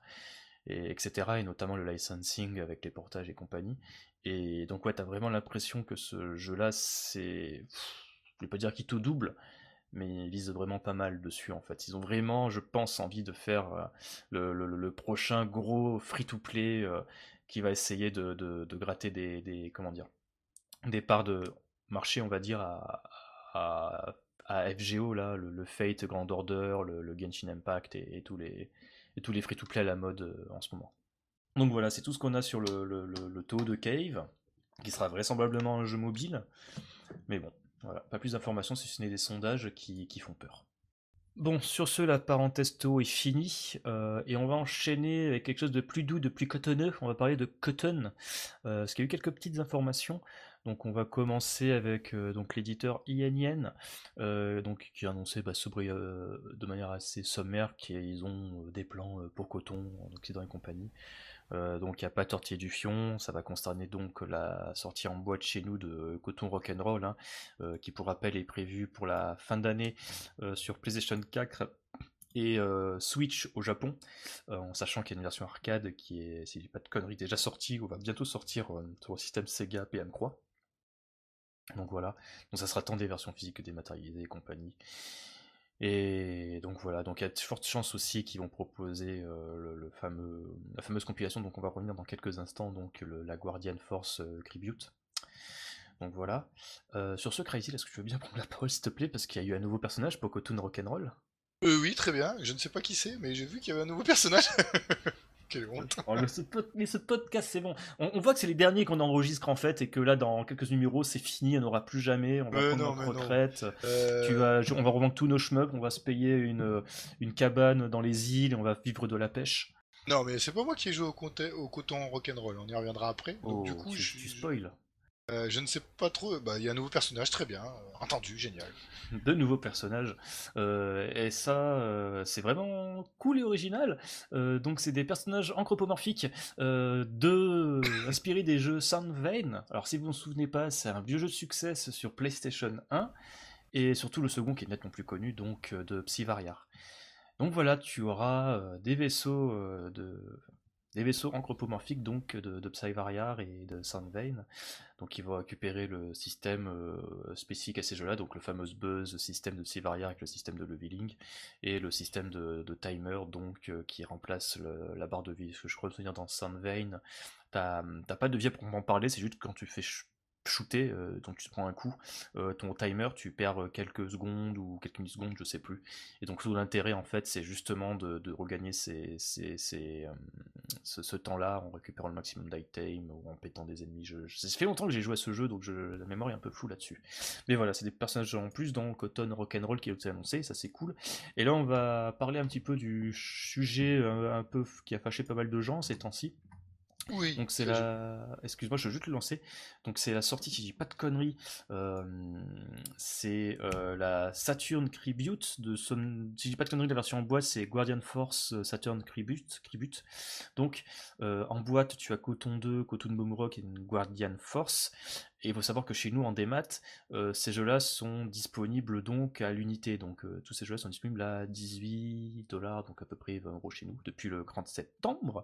et etc et notamment le licensing avec les portages et compagnie. Et donc ouais t'as vraiment l'impression que ce jeu là c'est je vais pas dire qu'il tout double mais ils visent vraiment pas mal dessus en fait. Ils ont vraiment je pense envie de faire euh, le, le- prochain gros free to play qui va essayer de, de- de gratter des, des- comment dire des parts de marché on va dire à, à, FGO là le, le Fate Grand Order le, Genshin Impact et tous les et tous les free to play à la mode euh, en ce moment donc voilà c'est tout ce qu'on a sur le, le, taux de Cave qui sera vraisemblablement un jeu mobile mais bon voilà pas plus d'informations si ce n'est des sondages qui, font peur Bon, sur ce, la parenthèse Toho est finie, euh, et on va enchaîner avec quelque chose de plus doux, de plus cotonneux. On va parler de Cotton, euh, parce qu'il y a eu quelques petites informations. Donc, on va commencer avec euh, donc l'éditeur INN, euh, donc qui a annoncé bah, sobre- euh, de manière assez sommaire qu'ils ont des plans pour Coton, en Occident et compagnie. Donc il n'y a pas Tortillé du Fion, ça va concerner donc la sortie en boîte chez nous de Coton Rock'n'Roll, hein, qui pour rappel est prévu pour la fin d'année sur PlayStation 4 et Switch au Japon, en sachant qu'il y a une version arcade qui est, si je dis pas de conneries, déjà sortie, ou va bientôt sortir sur le système Sega PM3. Donc voilà, donc ça sera tant des versions physiques que dématérialisées et compagnie. Et donc voilà, donc il y a de fortes chances aussi qu'ils vont proposer euh, la fameuse compilation, donc on va revenir dans quelques instants, donc la Guardian Force euh, Tribute. Donc voilà. Euh, sur ce, Crazy, est-ce que tu veux bien prendre la parole, s'il te plaît? Parce qu'il y a eu un nouveau personnage, Pocotoon Rock'n'Roll. Euh, oui, très bien. Je ne sais pas qui c'est, mais j'ai vu qu'il y avait un nouveau personnage. Quelle honte. Oh, le- ce pod- mais ce podcast, c'est bon. On, on voit que c'est les derniers qu'on enregistre en fait, et que là, dans quelques numéros, c'est fini, on n'aura plus jamais, on va Mais prendre non, notre retraite. Euh, Tu vas, on va revendre tous nos shmups, on va se payer une, une cabane dans les îles, et on va vivre de la pêche. Non, mais c'est pas moi qui ai joué au, coton rock'n'roll. On y reviendra après. Donc, Oh, du coup, tu, je, tu spoil. Euh, je ne sais pas trop. Bah, il y a un nouveau personnage, très bien. Euh, Entendu, génial. de nouveaux personnages. Euh, et ça, euh, c'est vraiment cool et original. Euh, donc, c'est des personnages anthropomorphiques euh, inspirés des jeux Sound Vein. Alors, si vous ne vous souvenez pas, c'est un vieux jeu de succès sur PlayStation 1. Et surtout le second qui est nettement plus connu, donc euh, de Psyvariar. Donc voilà, tu auras euh, des vaisseaux euh, de des vaisseaux anthropomorphiques donc de, de Psyvariar et de Soundvein. Donc ils vont récupérer le système euh, spécifique à ces jeux-là, donc le fameux buzz système de Psyvariar avec le système de leveling et le système de, timer donc euh, qui remplace le- la barre de vie. Parce que je crois souvenir dans Soundvein, t'as pas de vie à proprement parler, c'est juste quand tu fais shooter, euh, donc tu te prends un coup, euh, ton timer, tu perds euh, quelques secondes ou quelques millisecondes, je sais plus. Et donc l'intérêt en fait, c'est justement de, regagner ces, ces- euh, ce, temps-là en récupérant le maximum d'item ou en pétant des ennemis. Je, ça fait longtemps que j'ai joué à ce jeu, donc je- la mémoire est un peu floue là-dessus. Mais voilà, c'est des personnages en plus dans Cotton Rock'n'Roll qui a été annoncé, ça c'est cool. Et là, on va parler un petit peu du sujet un peu qui a fâché pas mal de gens ces temps-ci. Oui. Donc c'est la... Excuse-moi, je vais juste le lancer. Donc c'est la sortie, si je dis pas de conneries, euh, c'est euh, la Saturn Tribute de son... Si je dis pas de conneries, la version en boîte, c'est Guardian Force euh, Saturn Tribute. Tribute. Donc euh, en boîte, tu as Coton 2, Coton Boomrock et une Guardian Force. Et il faut savoir que chez nous, en démat, euh, ces jeux-là sont disponibles donc à l'unité. Donc euh, tous ces jeux-là sont disponibles à 18 dollars, donc à peu près 20 euros chez nous, depuis le 30 septembre.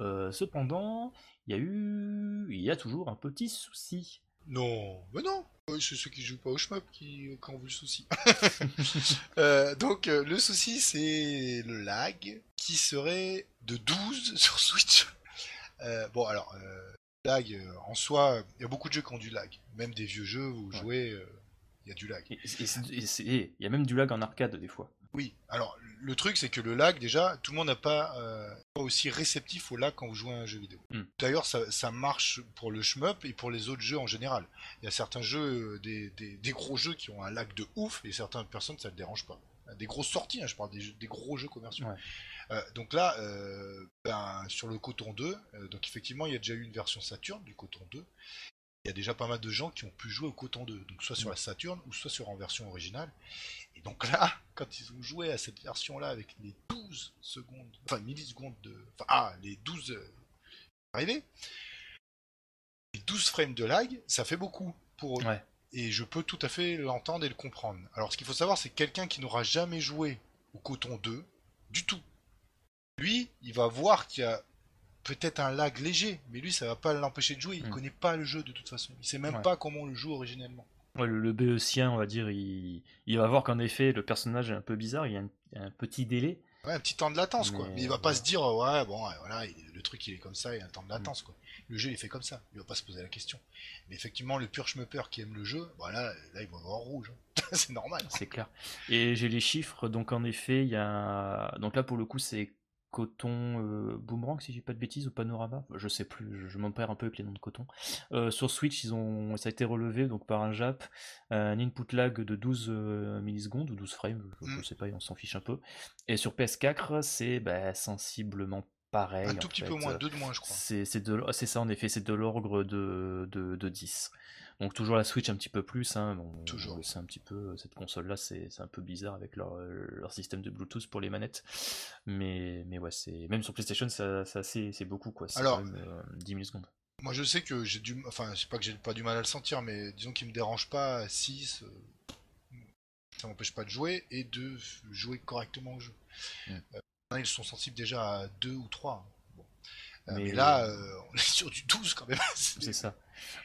Euh, cependant, il y a eu, il y a toujours un petit souci. Non, mais non. C'est ceux qui jouent pas au shmup qui, qui ont vu le souci. Donc, le souci, c'est le lag qui serait de 12 sur Switch. Euh, bon, alors, euh, lag, euh, en soi, il y a beaucoup de jeux qui ont du lag. Même des vieux jeux où vous Ouais. jouez, euh, il y a du lag. Il y a même du lag en arcade des fois. Oui, alors le truc c'est que le lag déjà, tout le monde n'a pas, euh, pas aussi réceptif au lag quand vous jouez à un jeu vidéo. Mm. D'ailleurs ça, ça marche pour le shmup et pour les autres jeux en général. Il y a certains jeux, des, des- des gros jeux qui ont un lag de ouf et certaines personnes ça ne dérange pas. Des grosses sorties, hein, je parle des, jeux- des gros jeux commerciaux. Ouais. Euh, donc là, euh, ben, sur le Coton 2, euh, donc effectivement il y a déjà eu une version Saturn du Coton 2. Il y a déjà pas mal de gens qui ont pu jouer au Coton 2, donc soit sur la Saturn ou soit sur en version originale. Et donc là, quand ils ont joué à cette version-là avec les 12 secondes, enfin millisecondes de. Enfin, ah, les 12 euh, arrivés, les 12 frames de lag, ça fait beaucoup pour eux. Ouais. Et je peux tout à fait l'entendre et le comprendre. Alors ce qu'il faut savoir, c'est que quelqu'un qui n'aura jamais joué au Coton 2, du tout, lui, il va voir qu'il y a peut-être un lag léger, mais lui, ça va pas l'empêcher de jouer. Il Mm. connaît pas le jeu de toute façon. Il sait même Ouais. pas comment on le joue originellement. Ouais, le, le on va dire, il, il va voir qu'en effet, le personnage est un peu bizarre, il y a un, petit délai. Ouais, un petit temps de latence, quoi. Mais, il va pas se dire, ouais, bon, voilà, il- le truc il est comme ça, il y a un temps de latence, quoi. Le jeu il est fait comme ça, il va pas se poser la question. Mais effectivement, le pur schmupper qui aime le jeu, voilà, là il va voir rouge. hein. c'est normal. C'est clair. Et j'ai les chiffres, donc en effet, il y a. Donc là, pour le coup, c'est Coton euh, Boomerang, si je dis pas de bêtises, ou Panorama, je sais plus, je, je m'en perds un peu avec les noms de Coton. Euh, sur Switch, ils ont, ça a été relevé donc par un Jap, un input lag de 12 euh, millisecondes ou 12 frames, je, je Mm. sais pas, on s'en fiche un peu. Et sur PS4, c'est bah, sensiblement pareil. un tout en petit fait. peu moins, deux de moins, je crois. C'est ça en effet, c'est de l'ordre de, de, de 10. Donc toujours la Switch un petit peu plus, hein, on, Toujours. sait un petit peu, cette console-là c'est c'est un peu bizarre avec leur, euh, leur système de Bluetooth pour les manettes. Mais, mais ouais, c'est même sur PlayStation ça, ça, c'est c'est beaucoup quoi, c'est Alors- même euh, 10 millisecondes. Moi je sais que j'ai du. Enfin, c'est pas que j'ai pas du mal à le sentir, mais disons qu'il me dérange pas à 6. ça m'empêche pas de jouer et de jouer correctement au jeu. Mm. Euh, ils sont sensibles déjà à 2 ou 3. Euh, Mais- mais là, euh, on est sur du 12 quand même. C'est ça.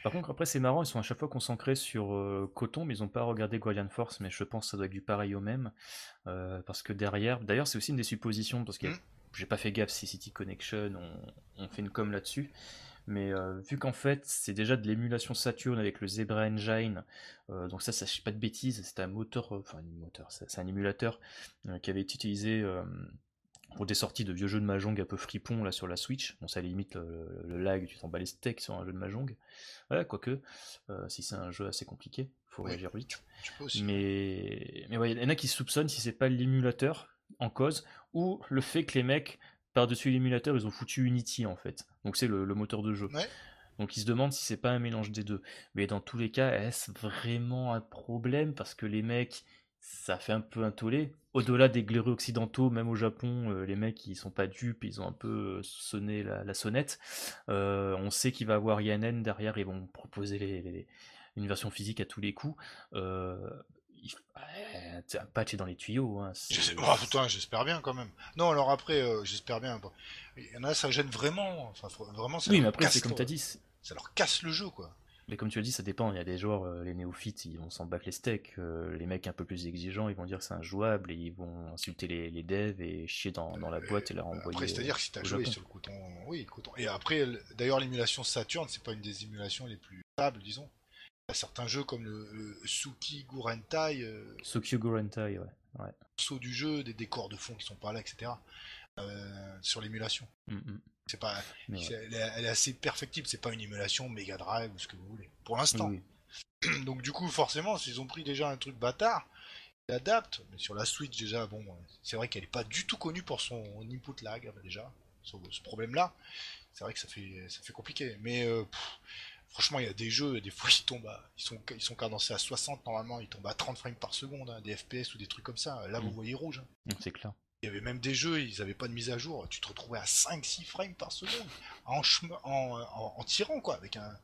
Par contre, après, c'est marrant, ils sont à chaque fois concentrés sur euh, Coton, mais ils n'ont pas regardé Guardian Force, mais je pense que ça doit être du pareil au même. euh, parce que derrière, d'ailleurs, c'est aussi une des suppositions, parce que Mm. j'ai pas fait gaffe si City Connection, on, on fait une com là-dessus. Mais euh, vu qu'en fait, c'est déjà de l'émulation Saturn avec le Zebra Engine, donc ça, ça je sais pas de bêtises, c'est un moteur, enfin un moteur, c'est un émulateur qui avait été utilisé pour des sorties de vieux jeux de Mahjong un peu fripon là sur la Switch. Bon, ça limite le, le lag, tu t'en bats les steaks sur un jeu de Mahjong. Ouais, quoique, euh, si c'est un jeu assez compliqué, faut réagir vite. Tu peux aussi. Mais, mais ouais, il y en a qui soupçonnent si c'est pas l'émulateur en cause ou le fait que les mecs, par-dessus l'émulateur, ils ont foutu Unity en fait. Donc c'est le, le moteur de jeu. Ouais. Donc ils se demandent si c'est pas un mélange des deux. Mais dans tous les cas, est-ce vraiment un problème? Parce que les mecs, ça fait un peu un tollé. Au-delà des glaireux occidentaux, même au Japon, euh, les mecs ils sont pas dupes, ils ont un peu euh, sonné la, la sonnette. Euh, on sait qu'il va y avoir Yanen derrière, ils vont proposer les- les- une version physique à tous les coups. Euh, il- ouais, un patch est dans les tuyaux. Hein, oh, putain, j'espère bien quand même. Non, alors après, j'espère bien. Bon. Il y en a, ça gêne vraiment. Enfin, faut- vraiment, ça Oui, mais après, c'est comme le- tu as dit. Ça leur casse le jeu, quoi. Mais comme tu as dit, ça dépend. Il y a des joueurs, euh, les néophytes, ils vont s'en battre les steaks. euh, les mecs un peu plus exigeants, ils vont dire que c'est injouable et ils vont insulter les, les devs et chier dans, dans la boîte et leur envoyer. Après, c'est-à-dire que si t'as joué Japon. sur le coton, oui, le coton. Et après, le- d'ailleurs, l'émulation Saturn, c'est pas une des émulations les plus stables, disons. Il y a certains jeux comme le, le Suki Gurentai, euh, Sokyo Gorentai, ouais. saut du jeu, des décors de fond qui sont pas là, etc. euh, sur l'émulation. Mm, mm. C'est pas, ouais. elle, est, elle est assez perfectible. C'est pas une émulation Mega Drive ou ce que vous voulez. Pour l'instant. Oui, Donc du coup, forcément, s'ils ont pris déjà un truc bâtard, ils l'adaptent. Mais sur la Switch, déjà, bon, c'est vrai qu'elle est pas du tout connue pour son input lag, déjà, ce problème-là. C'est vrai que ça fait, ça fait compliqué. Mais euh, pff, franchement, il y a des jeux, des fois, ils tombent, à- ils sont, ils sont cadencés à 60 normalement, ils tombent à 30 frames par seconde, hein, des FPS ou des trucs comme ça. Là, vous Mm. voyez rouge. hein. c'est clair. Il y avait même des jeux, ils avaient pas de mise à jour. Tu te retrouvais à 5-6 frames par seconde en, en, en- en tirant, quoi, avec un.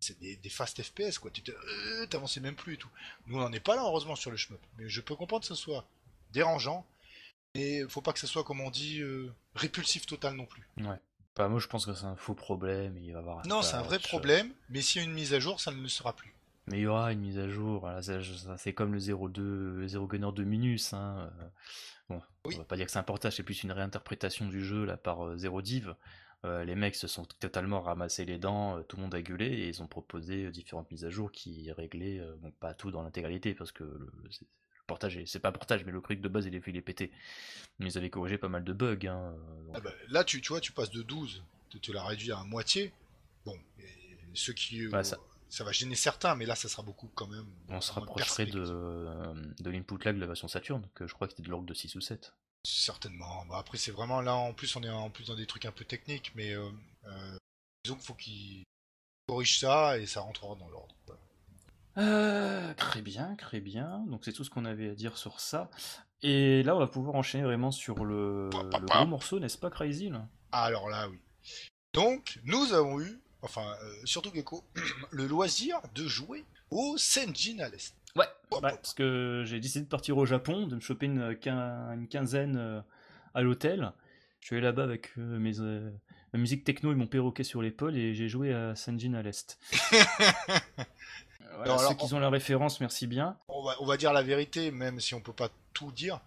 C'est des, des fast FPS, quoi. Tu euh, t'avançais même plus et tout. Nous, on n'en est pas là, heureusement, sur le shmup. Mais je peux comprendre que ce soit dérangeant. Et faut pas que ce soit, comme on dit, euh, répulsif total non plus. Bah, moi, je pense que c'est un faux problème. Il va y avoir Non, c'est un vrai problème, mais s'il y a une mise à jour, ça ne le sera plus. Mais il y aura une mise à jour. Voilà, c'est comme le 02, le 0 Gunner de Minus. Hein. euh, Bon, Oui. on va pas dire que c'est un portage, c'est plus une réinterprétation du jeu là par euh, Zero Div. Euh, les mecs se sont totalement ramassés les dents, euh, tout le monde a gueulé et ils ont proposé euh, différentes mises à jour qui réglaient, euh, bon, pas tout dans l'intégralité parce que le, portage, est- c'est pas un portage, mais le truc de base il est, il est pété. Mais ils avaient corrigé pas mal de bugs. Hein, euh, donc- Ah bah, là, tu, tu vois, tu passes de 12, tu, tu l'as réduit à moitié. Bon, et ceux qui. euh, ça- ça va gêner certains, mais là, ça sera beaucoup quand même. on se rapprocherait de, euh, de l'input lag de la version Saturn, que je crois que c'était de l'ordre de 6 ou 7. Certainement. Bah, après, c'est vraiment là, en plus, on est en plus dans des trucs un peu techniques, mais euh, euh, disons qu'il faut qu'ils corrigent ça et ça rentrera dans l'ordre. Euh, très bien, très bien. Donc c'est tout ce qu'on avait à dire sur ça. Et là, on va pouvoir enchaîner vraiment sur le, Pa, pa, le pa. gros morceau, n'est-ce pas, Crazy là? Alors là, oui. Donc, nous avons eu, enfin, euh, surtout Gecko, le loisir de jouer au Senjin à l'Est. Ouais, hop. parce que j'ai décidé de partir au Japon, de me choper une, quin- une quinzaine euh, à l'hôtel. Je suis allé là-bas avec euh, mes, euh, ma musique techno et mon perroquet sur l'épaule et j'ai joué à Sanjin à l'Est. Voilà, Alors, ceux qui ont la référence, merci bien. on va, on va dire la vérité, même si on peut pas tout dire.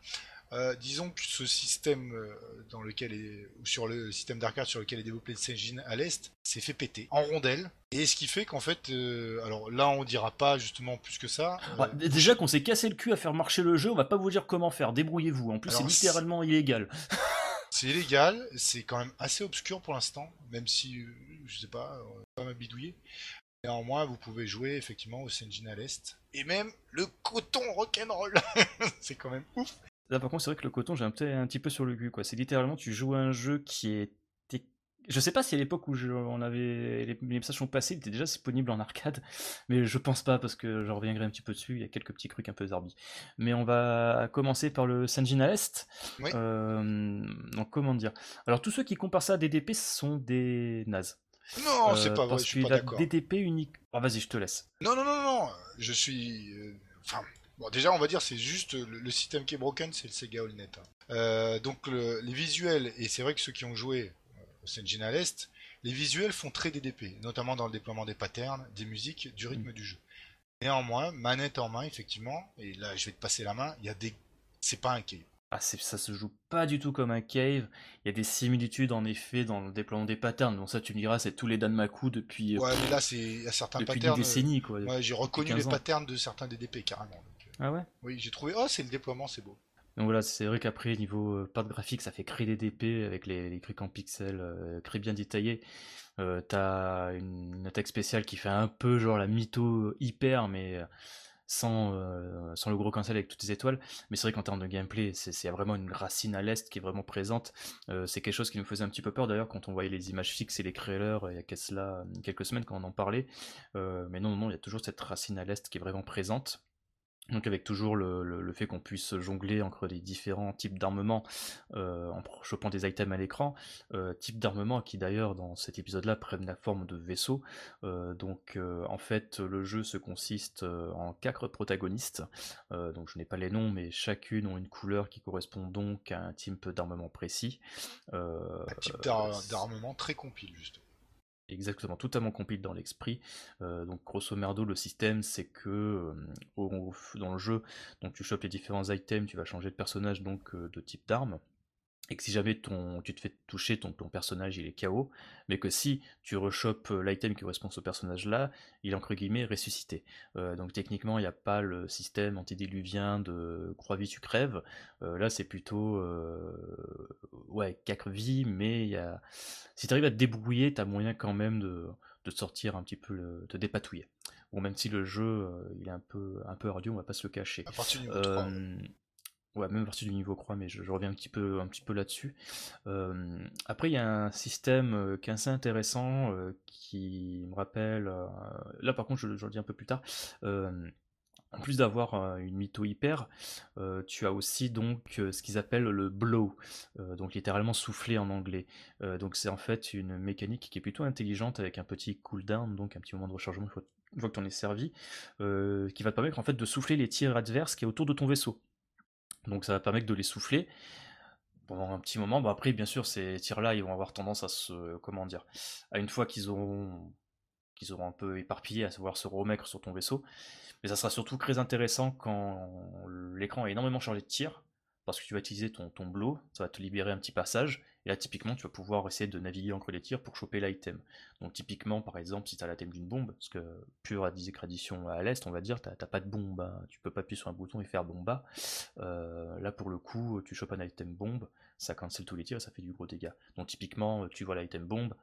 Euh, disons que ce système euh, dans lequel est, ou sur le système d'arcade sur lequel est développé le Senjin à l'est s'est fait péter en rondelle et ce qui fait qu'en fait euh, alors là on dira pas justement plus que ça euh, Ouais, d- déjà qu'on s'est cassé le cul à faire marcher le jeu, on va pas vous dire comment faire, débrouillez-vous. En plus, c'est littéralement illégal. c'est illégal c'est quand même assez obscur pour l'instant même si je sais pas on va pas m'abidouiller. Néanmoins vous pouvez jouer effectivement au Senjin à l'est. Et même le coton rock'n'roll. C'est quand même ouf Là, par contre, c'est vrai que le coton, j'ai un petit, un petit peu sur le cul. quoi. C'est littéralement, tu joues à un jeu qui était. Je sais pas si à l'époque où je- on avait les, les messages sont passés, il était déjà disponible en arcade, mais je pense pas parce que je reviendrai un petit peu dessus. Il y a quelques petits trucs un peu zarbi. Mais on va commencer par le Sanjin à l'Est. Oui. Euh, donc, comment dire? Alors, tous ceux qui comparent ça à DDP sont des nazes. non c'est Euh, pas vrai parce je suis pas d'accord DDP unique. Oh, vas-y, je te laisse. Non, non, non, non, je suis. euh, Enfin, bon, déjà, on va dire, c'est juste le, le système qui est broken, c'est le Sega AllNet. hein. Euh, donc, le- les visuels, et c'est vrai que ceux qui ont joué euh, au Senjin à l'Est, les visuels font très DDP, notamment dans le déploiement des patterns, des musiques, du rythme du jeu. Néanmoins, manette en main, effectivement, et là, je vais te passer la main, il y a des. C'est pas un cave. Ah, ça se joue pas du tout comme un cave. Il y a des similitudes en effet dans le déploiement des patterns. Bon, ça, tu me diras, c'est tous les Danmaku depuis, euh, Ouais, mais là, c'est depuis des décennies, quoi. Ouais, j'ai reconnu 15 les patterns de certains DDP carrément. Ah ouais? oui, j'ai trouvé. Oh, c'est le déploiement, c'est beau. Donc voilà, c'est vrai qu'après, niveau euh, part graphique, ça fait créer des DP avec les, les trucs en pixels, euh, très bien détaillés. Euh, T'as une, une attaque spéciale qui fait un peu genre la mytho hyper, mais euh, sans, euh, sans le gros cancel avec toutes les étoiles. Mais c'est vrai qu'en termes de gameplay, c'est vraiment une racine à l'est qui est vraiment présente. C'est quelque chose qui nous faisait un petit peu peur d'ailleurs quand on voyait les images fixes et les trailers il y a qu'à cela quelques semaines quand on en parlait. Mais non, non, non, il y a toujours cette racine à l'est qui est vraiment présente. Donc avec toujours le, le- le fait qu'on puisse jongler entre les différents types d'armements euh, en chopant des items à l'écran, euh, types d'armements qui d'ailleurs dans cet épisode-là prennent la forme de vaisseaux. Euh, donc euh, en fait le jeu se consiste en quatre protagonistes, donc je n'ai pas les noms mais chacune ont une couleur qui correspond donc à un type d'armement précis. Un type d'ar- d'armement très compile, juste. Exactement, totalement compile dans l'esprit. Euh, donc grosso merdo, le système c'est que euh, dans le jeu, donc tu chopes les différents items, tu vas changer de personnage donc euh, de type d'arme. Et que si jamais ton, tu te fais toucher, ton, ton personnage il est KO, mais que si tu rechopes euh, l'item qui correspond à ce personnage-là, il est entre guillemets ressuscité. Euh, donc techniquement, il n'y a pas le système antédiluvien de croix vie tu crèves. Euh, là, c'est plutôt euh, ouais, 4 vies, mais il y a... si tu arrives à te débrouiller, tu as moyen quand même de, de sortir un petit peu, le, de dépatouiller. Bon, même si le jeu il est un peu, un peu ardu, on va pas se le cacher. À partir du niveau 3. Même à partir du niveau croix, mais je, reviens un petit peu, là-dessus. Euh, après, il y a un système euh, qui est assez intéressant, euh, qui me rappelle. là, par contre, je, le dis un peu plus tard. en plus d'avoir une mytho hyper, tu as aussi donc ce qu'ils appellent le blow, donc littéralement souffler en anglais. Donc c'est en fait une mécanique qui est plutôt intelligente avec un petit cooldown, donc un petit moment de rechargement une fois, que tu en es servi, qui va te permettre en fait de souffler les tirs adverses qui est autour de ton vaisseau. Donc ça va permettre de les souffler pendant un petit moment. Bon après bien sûr ces tirs-là ils vont avoir tendance à se comment dire à une fois qu'ils auront qu'ils auront un peu éparpillé à savoir se remettre sur ton vaisseau. Mais ça sera surtout très intéressant quand l'écran est énormément chargé de tirs parce que tu vas utiliser ton, ton blow, ça va te libérer un petit passage, et là typiquement tu vas pouvoir essayer de naviguer entre les tirs pour choper l'item. Donc typiquement par exemple si tu as l'item d'une bombe, parce que pure à discrédition à l'est on va dire, t'as t'as pas de bombe, hein, tu peux pas appuyer sur un bouton et faire bomba. Euh, là pour le coup tu chopes un item bombe, ça cancel tous les tirs et ça fait du gros dégât. Donc typiquement tu vois l'item bombe,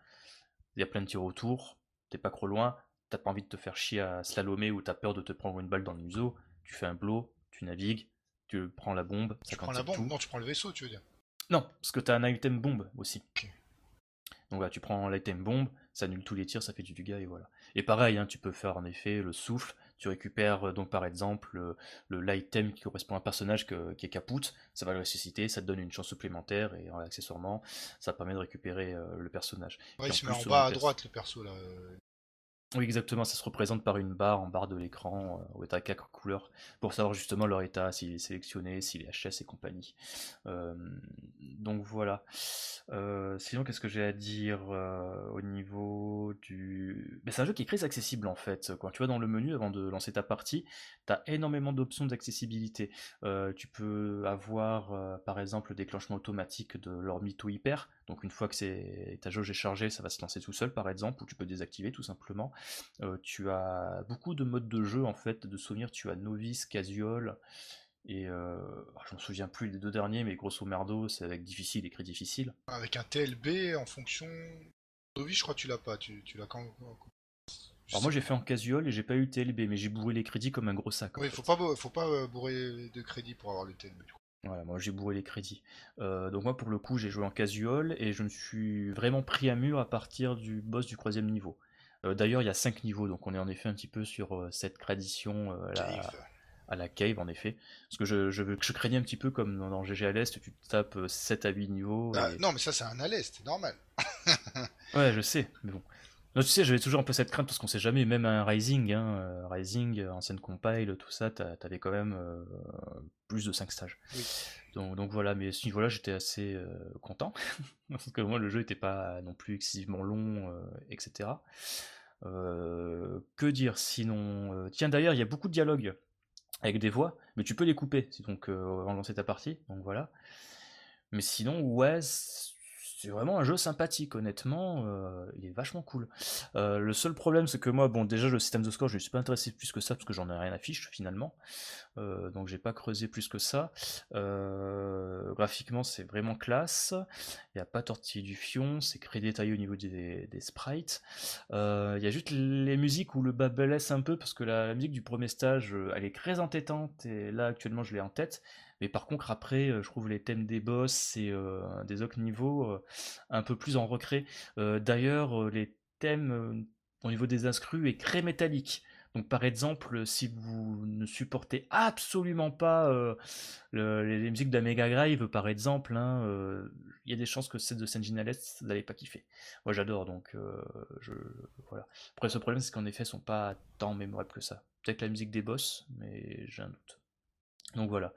il y a plein de tirs autour, t'es pas trop loin, t'as pas envie de te faire chier à slalomer ou t'as peur de te prendre une balle dans le museau, tu fais un blow, tu navigues, tu prends la bombe, ça Tu prends la bombe tout. Non, tu prends le vaisseau, tu veux dire. Non, parce que t'as un item bombe aussi. Donc voilà, tu prends l'item bombe, ça annule tous les tirs, ça fait du dégât et voilà. Et pareil, hein, tu peux faire en effet le souffle, tu récupères euh, donc par exemple le, le l'item qui correspond à un personnage que- qui est capoute, ça va le ressusciter, ça te donne une chance supplémentaire et euh, accessoirement ça permet de récupérer euh, le personnage. Ouais, il en se met en bas à droite, le perso, là. Oui, exactement, ça se représente par une barre en barre de l'écran euh, tu as quatre couleurs pour savoir justement leur état, s'il est sélectionné, s'il est HS et compagnie. Euh, donc voilà. Euh, sinon, qu'est-ce que j'ai à dire euh, au niveau du. Ben, c'est un jeu qui est très accessible en fait. Quand tu vas dans le menu avant de lancer ta partie, tu as énormément d'options d'accessibilité. Tu peux avoir par exemple le déclenchement automatique de leur mytho hyper. Donc une fois que ta jauge est chargée, ça va se lancer tout seul par exemple, ou tu peux désactiver tout simplement. Euh, tu as beaucoup de modes de jeu en fait, de souvenirs. Tu as novice, casual, et euh, je me souviens plus les deux derniers, mais grosso merdo, c'est avec difficile, écrit difficile. Avec un TLB en fonction. Novice, je crois que tu l'as pas. Tu, tu l'as quand. Alors moi j'ai fait en casual et j'ai pas eu TLB, mais j'ai bourré les crédits comme un gros sac. Oui, faut pas, faut pas euh, bourrer de crédit pour avoir le TLB. Voilà, moi j'ai bourré les crédits. Euh, donc moi pour le coup j'ai joué en casual et je me suis vraiment pris à mur à partir du boss du troisième niveau. Euh, D'ailleurs il y a cinq niveaux, donc on est en effet un petit peu sur euh, cette tradition euh, à, la, Cave. à la cave en effet. Parce que je, je, je craignais un petit peu comme dans, dans GG à l'Est, tu tapes euh, 7 à 8 niveaux. Ah, non, mais ça, c'est un à l'est, c'est normal. Ouais, je sais, mais bon. Non, tu sais, j'avais toujours un peu cette crainte parce qu'on sait jamais, même un Rising, hein, euh, Rising, euh, ancienne compile, tout ça, t'a- t'avais quand même euh, plus de 5 stages. Oui. Donc, donc voilà, mais à ce niveau-là, j'étais assez euh, content parce que moi, le jeu était pas non plus excessivement long, euh, etc. Que dire sinon Tiens, d'ailleurs, il y a beaucoup de dialogues. avec des voix, mais tu peux les couper donc euh, avant de lancer ta partie, donc voilà. Mais sinon, ouais, c'est vraiment un jeu sympathique, honnêtement, euh, il est vachement cool. Euh, le seul problème, c'est que moi, bon, déjà le système de score, je ne suis pas intéressé plus que ça parce que j'en ai rien à fiche finalement, Euh, donc j'ai pas creusé plus que ça. Euh, graphiquement, c'est vraiment classe. Il n'y a pas tortillé du fion, c'est très détaillé au niveau des, sprites. Il y a juste les musiques où le bas blesse un peu parce que la, musique du premier stage, elle est très entêtante et là actuellement je l'ai en tête. Mais par contre après, euh, je trouve les thèmes des boss et euh, des autres niveaux euh, un peu plus en. Euh, D'ailleurs, les thèmes au niveau des inscrits est très métallique. Donc par exemple, si vous ne supportez absolument pas le- les, musiques de la Mega Drive, par exemple, hein, il y a des chances que celles de Sentinel Est, vous n'allez pas kiffer. Moi j'adore, donc euh, je, voilà. Après, ce problème, c'est qu'en effet, elles sont pas tant mémorables que ça. Peut-être la musique des boss, mais j'ai un doute. Donc voilà.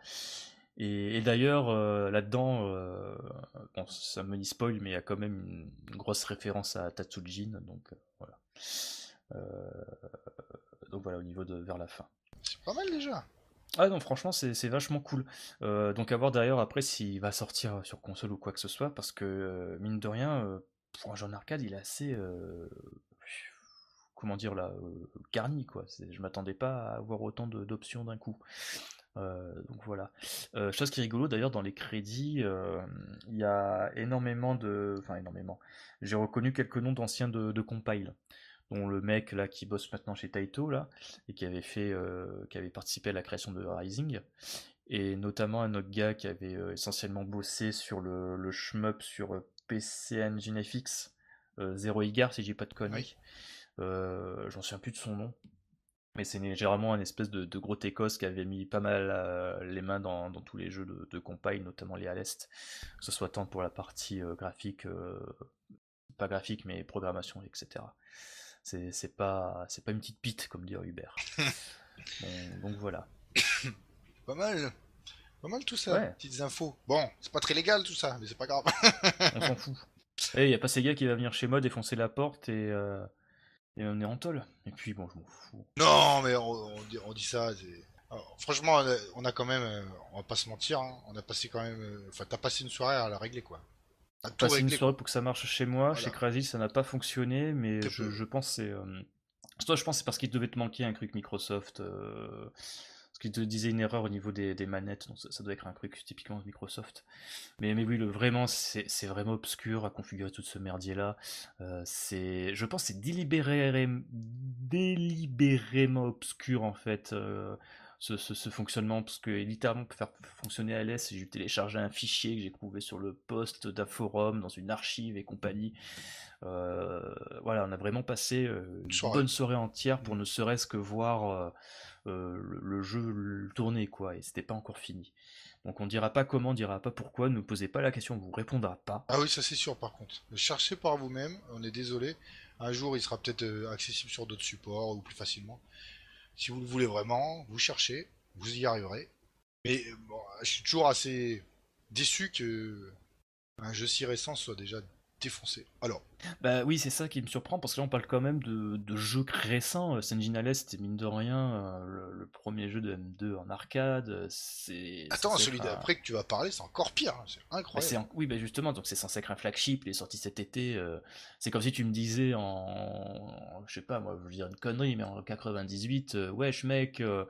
Et, et d'ailleurs, euh, là-dedans, euh, bon, ça me dit spoil, mais il y a quand même une, une grosse référence à Tatsujin, donc euh, voilà. Donc voilà, au niveau de vers la fin. C'est pas mal déjà. Ah non, franchement, c'est c'est vachement cool. Donc à voir d'ailleurs après s'il va sortir sur console ou quoi que ce soit, parce que mine de rien, pour un jeu en arcade, il est assez, comment dire là, euh, garni quoi. Je m'attendais pas à avoir autant de- d'options d'un coup. Euh, donc voilà. Euh, chose qui est rigolo d'ailleurs dans les crédits, euh, il y a énormément de, enfin énormément. J'ai reconnu quelques noms d'anciens de, de compile, dont le mec là qui bosse maintenant chez Taito là et qui avait fait, euh, qui avait participé à la création de Rising, et notamment un autre gars qui avait essentiellement bossé sur le, le shmup sur PC Engine FX, Zero Igar si j'ai pas de conneries. J'en souviens plus de son nom. Mais c'est généralement un espèce de, de gros techos qui avait mis pas mal euh, les mains dans, dans tous les jeux de, de compile, notamment les à l'Est, que ce soit tant pour la partie euh, graphique, euh, pas graphique, mais programmation, etc. C'est pas, une petite pite, comme dirait Hubert. Bon, donc voilà. Pas mal. Pas mal tout ça. Ouais. Petites infos. Bon, c'est pas très légal tout ça, mais c'est pas grave. On s'en fout. Et il y a pas Sega qui va venir chez moi défoncer la porte et, euh, et on est en tôle. Et puis bon, je m'en fous. non, mais on, on dit, on dit ça. Alors, franchement, on a, quand même, euh, on va pas se mentir, hein, on a passé quand même. euh, Enfin, t'as passé une soirée à la régler quoi. À tout Passer une soirée pour que ça marche chez moi, Voilà. chez Crazy ça n'a pas fonctionné, mais je, je pense que c'est. Euh... Toi, je pense que c'est parce qu'il devait te manquer un truc Microsoft. Euh... Parce qu'il te disait une erreur au niveau des, manettes, donc ça, doit être un truc typiquement Microsoft. Mais, mais oui, le, vraiment, c'est vraiment obscur à configurer tout ce merdier-là. Euh, je pense c'est délibéré- délibérément obscur en fait. euh, ce, ce- ce fonctionnement parce que littéralement pour faire fonctionner ALS j'ai téléchargé un fichier que j'ai trouvé sur le poste d'un forum dans une archive et compagnie Euh, voilà on a vraiment passé euh, une soirée. bonne soirée entière pour ne serait-ce que voir euh, le, le jeu le tourner quoi et c'était pas encore fini donc on dira pas comment on dira pas pourquoi ne posez pas la question on vous répondra pas Ah oui, ça c'est sûr par contre. Cherchez par vous-même, on est désolé. Un jour, il sera peut-être accessible sur d'autres supports ou plus facilement. Si vous le voulez vraiment, vous cherchez, vous y arriverez. Mais euh, bon, je suis toujours assez déçu que un jeu si récent soit déjà défoncé. Alors, Bah oui, c'est ça qui me surprend parce que là on parle quand même de, de jeux récents. Euh, Sentinel c'était mine de rien euh, le, le premier jeu de M2 en arcade. euh, C'est attends, celui être d'après que tu vas parler, c'est encore pire. hein, C'est Bah, c'est incroyable. Oui, bah justement, donc c'est censé être un flagship, il est sorti cet été. euh, C'est comme si tu me disais en, en- je sais pas, moi, je veux dire une connerie, mais en 98, euh, wesh mec, euh,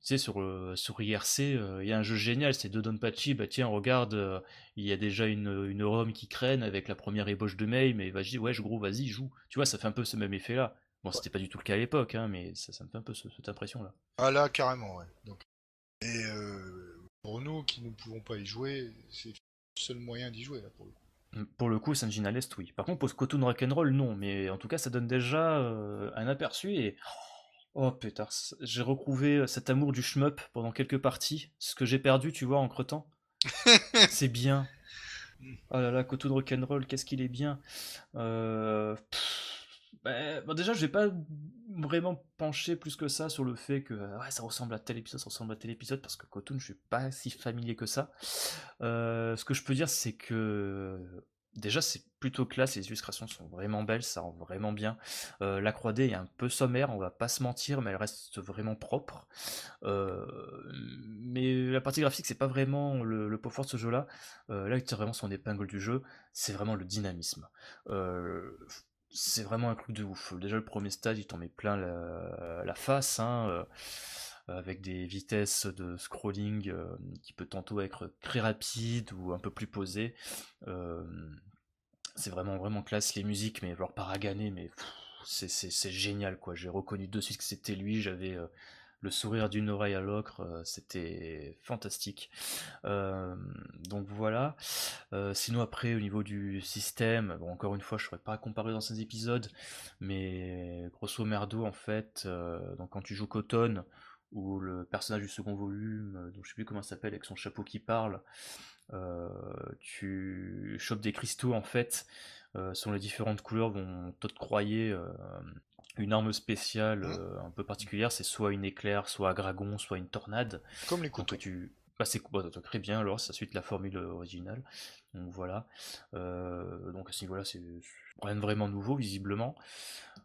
tu sais, sur, euh, sur IRC, euh, il y a un jeu génial, c'est Dodonpachi, bah tiens, regarde, euh, il y a déjà une, une ROM qui craigne avec la première ébauche de mail, mais vas-y, wesh gros, vas-y, joue. Tu vois, ça fait un peu ce même effet-là. Bon, c'était pas du tout le cas à l'époque, hein, mais ça, ça me fait un peu ce- cette impression-là. Ah là, carrément, ouais. Donc, et euh, pour nous qui ne pouvons pas y jouer, c'est le seul moyen d'y jouer là pour le coup. Mm, Pour le coup, Sanjin à l'Est, oui. Par contre, pour Scotoon Rock'n'Roll, non. Mais en tout cas, ça donne déjà un aperçu et. Oh putain, c- j'ai retrouvé cet amour du shmup pendant quelques parties. Ce que j'ai perdu, tu vois, en cretant. C'est bien. Oh là là, Cotoon Rock'n'Roll, qu'est-ce qu'il est bien. Euh, pff, bah, bon, déjà, je vais pas vraiment pencher plus que ça sur le fait que euh, ouais, ça ressemble à tel épisode, ça ressemble à tel épisode, parce que Cotoon, je suis pas si familier que ça. Euh, ce que je peux dire, c'est que déjà c'est plutôt classe, les illustrations sont vraiment belles, ça rend vraiment bien. Euh, la 3D est un peu sommaire, on va pas se mentir, mais elle reste vraiment propre. Euh, mais la partie graphique, c'est pas vraiment le, le point fort de ce jeu-là. Euh, là, il tire vraiment son épingle du jeu, c'est vraiment le dynamisme. C'est vraiment un truc de ouf. Déjà, le premier stade, il t'en met plein la, face, hein, avec des vitesses de scrolling euh, qui peut tantôt être très rapide ou un peu plus posé. Euh, c'est vraiment vraiment classe les musiques, mais genre Paragané, mais c'est- génial quoi. J'ai reconnu de suite que c'était lui. J'avais euh, le sourire d'une oreille à l'autre, euh, c'était fantastique. Donc voilà. Sinon après au niveau du système, bon encore une fois je ne saurais pas comparer dans ces épisodes, mais grosso merdo en fait, donc quand tu joues Cotton ou le personnage du second volume, euh, dont je sais plus comment il s'appelle, avec son chapeau qui parle, euh, tu chopes des cristaux en fait, euh, selon les différentes couleurs vont t'octroyer euh, une arme spéciale euh, un peu particulière, c'est soit une éclair, soit un dragon, soit une tornade. Comme les Donc couteaux. tu... Bah, c'est bah, donc, très bien alors, ça suit la formule originale. Donc voilà. Donc à ce niveau-là, c'est rien de vraiment nouveau visiblement.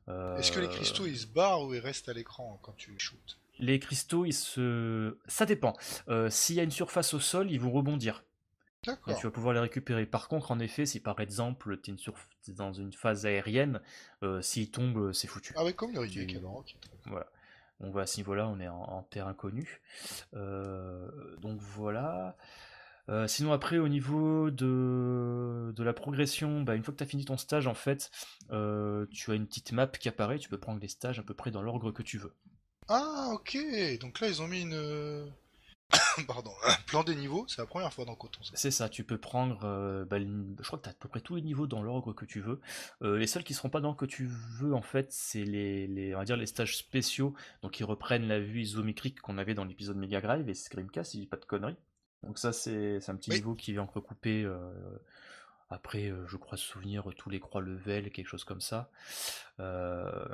Est-ce que les cristaux ils se barrent ou ils restent à l'écran quand tu shootes Les cristaux, ils se... Ça dépend. Euh, S'il y a une surface au sol, ils vont rebondir. Et D'accord. tu vas pouvoir les récupérer. Par contre, en effet, si par exemple tu es dans une phase aérienne, euh, s'ils tombent, c'est foutu. Ah ouais, comme le Tu- alors. bien. Voilà. Donc voilà, à ce niveau-là, on est en, en terre inconnue. Euh, donc voilà. Euh, sinon après, au niveau de, de la progression, bah, une fois que tu as fini ton stage, en fait, euh, tu as une petite map qui apparaît. Tu peux prendre les stages à peu près dans l'ordre que tu veux. Ah ok, donc là ils ont mis une... euh, Pardon, un plan des niveaux, c'est la première fois dans Coton. C'est ça, tu peux prendre, euh, bah, je crois que tu as à peu près tous les niveaux dans l'ordre que tu veux. Euh, les seuls qui seront pas dans le que tu veux, en fait, c'est les, les, on va dire les stages spéciaux, donc ils reprennent la vue isométrique qu'on avait dans l'épisode Mega Drive et Screamcast, si je dis pas de conneries. Donc ça, c'est un petit Oui. niveau qui vient recouper, euh, après, euh, je crois, souvenir tous les croix level, quelque chose comme ça. Euh,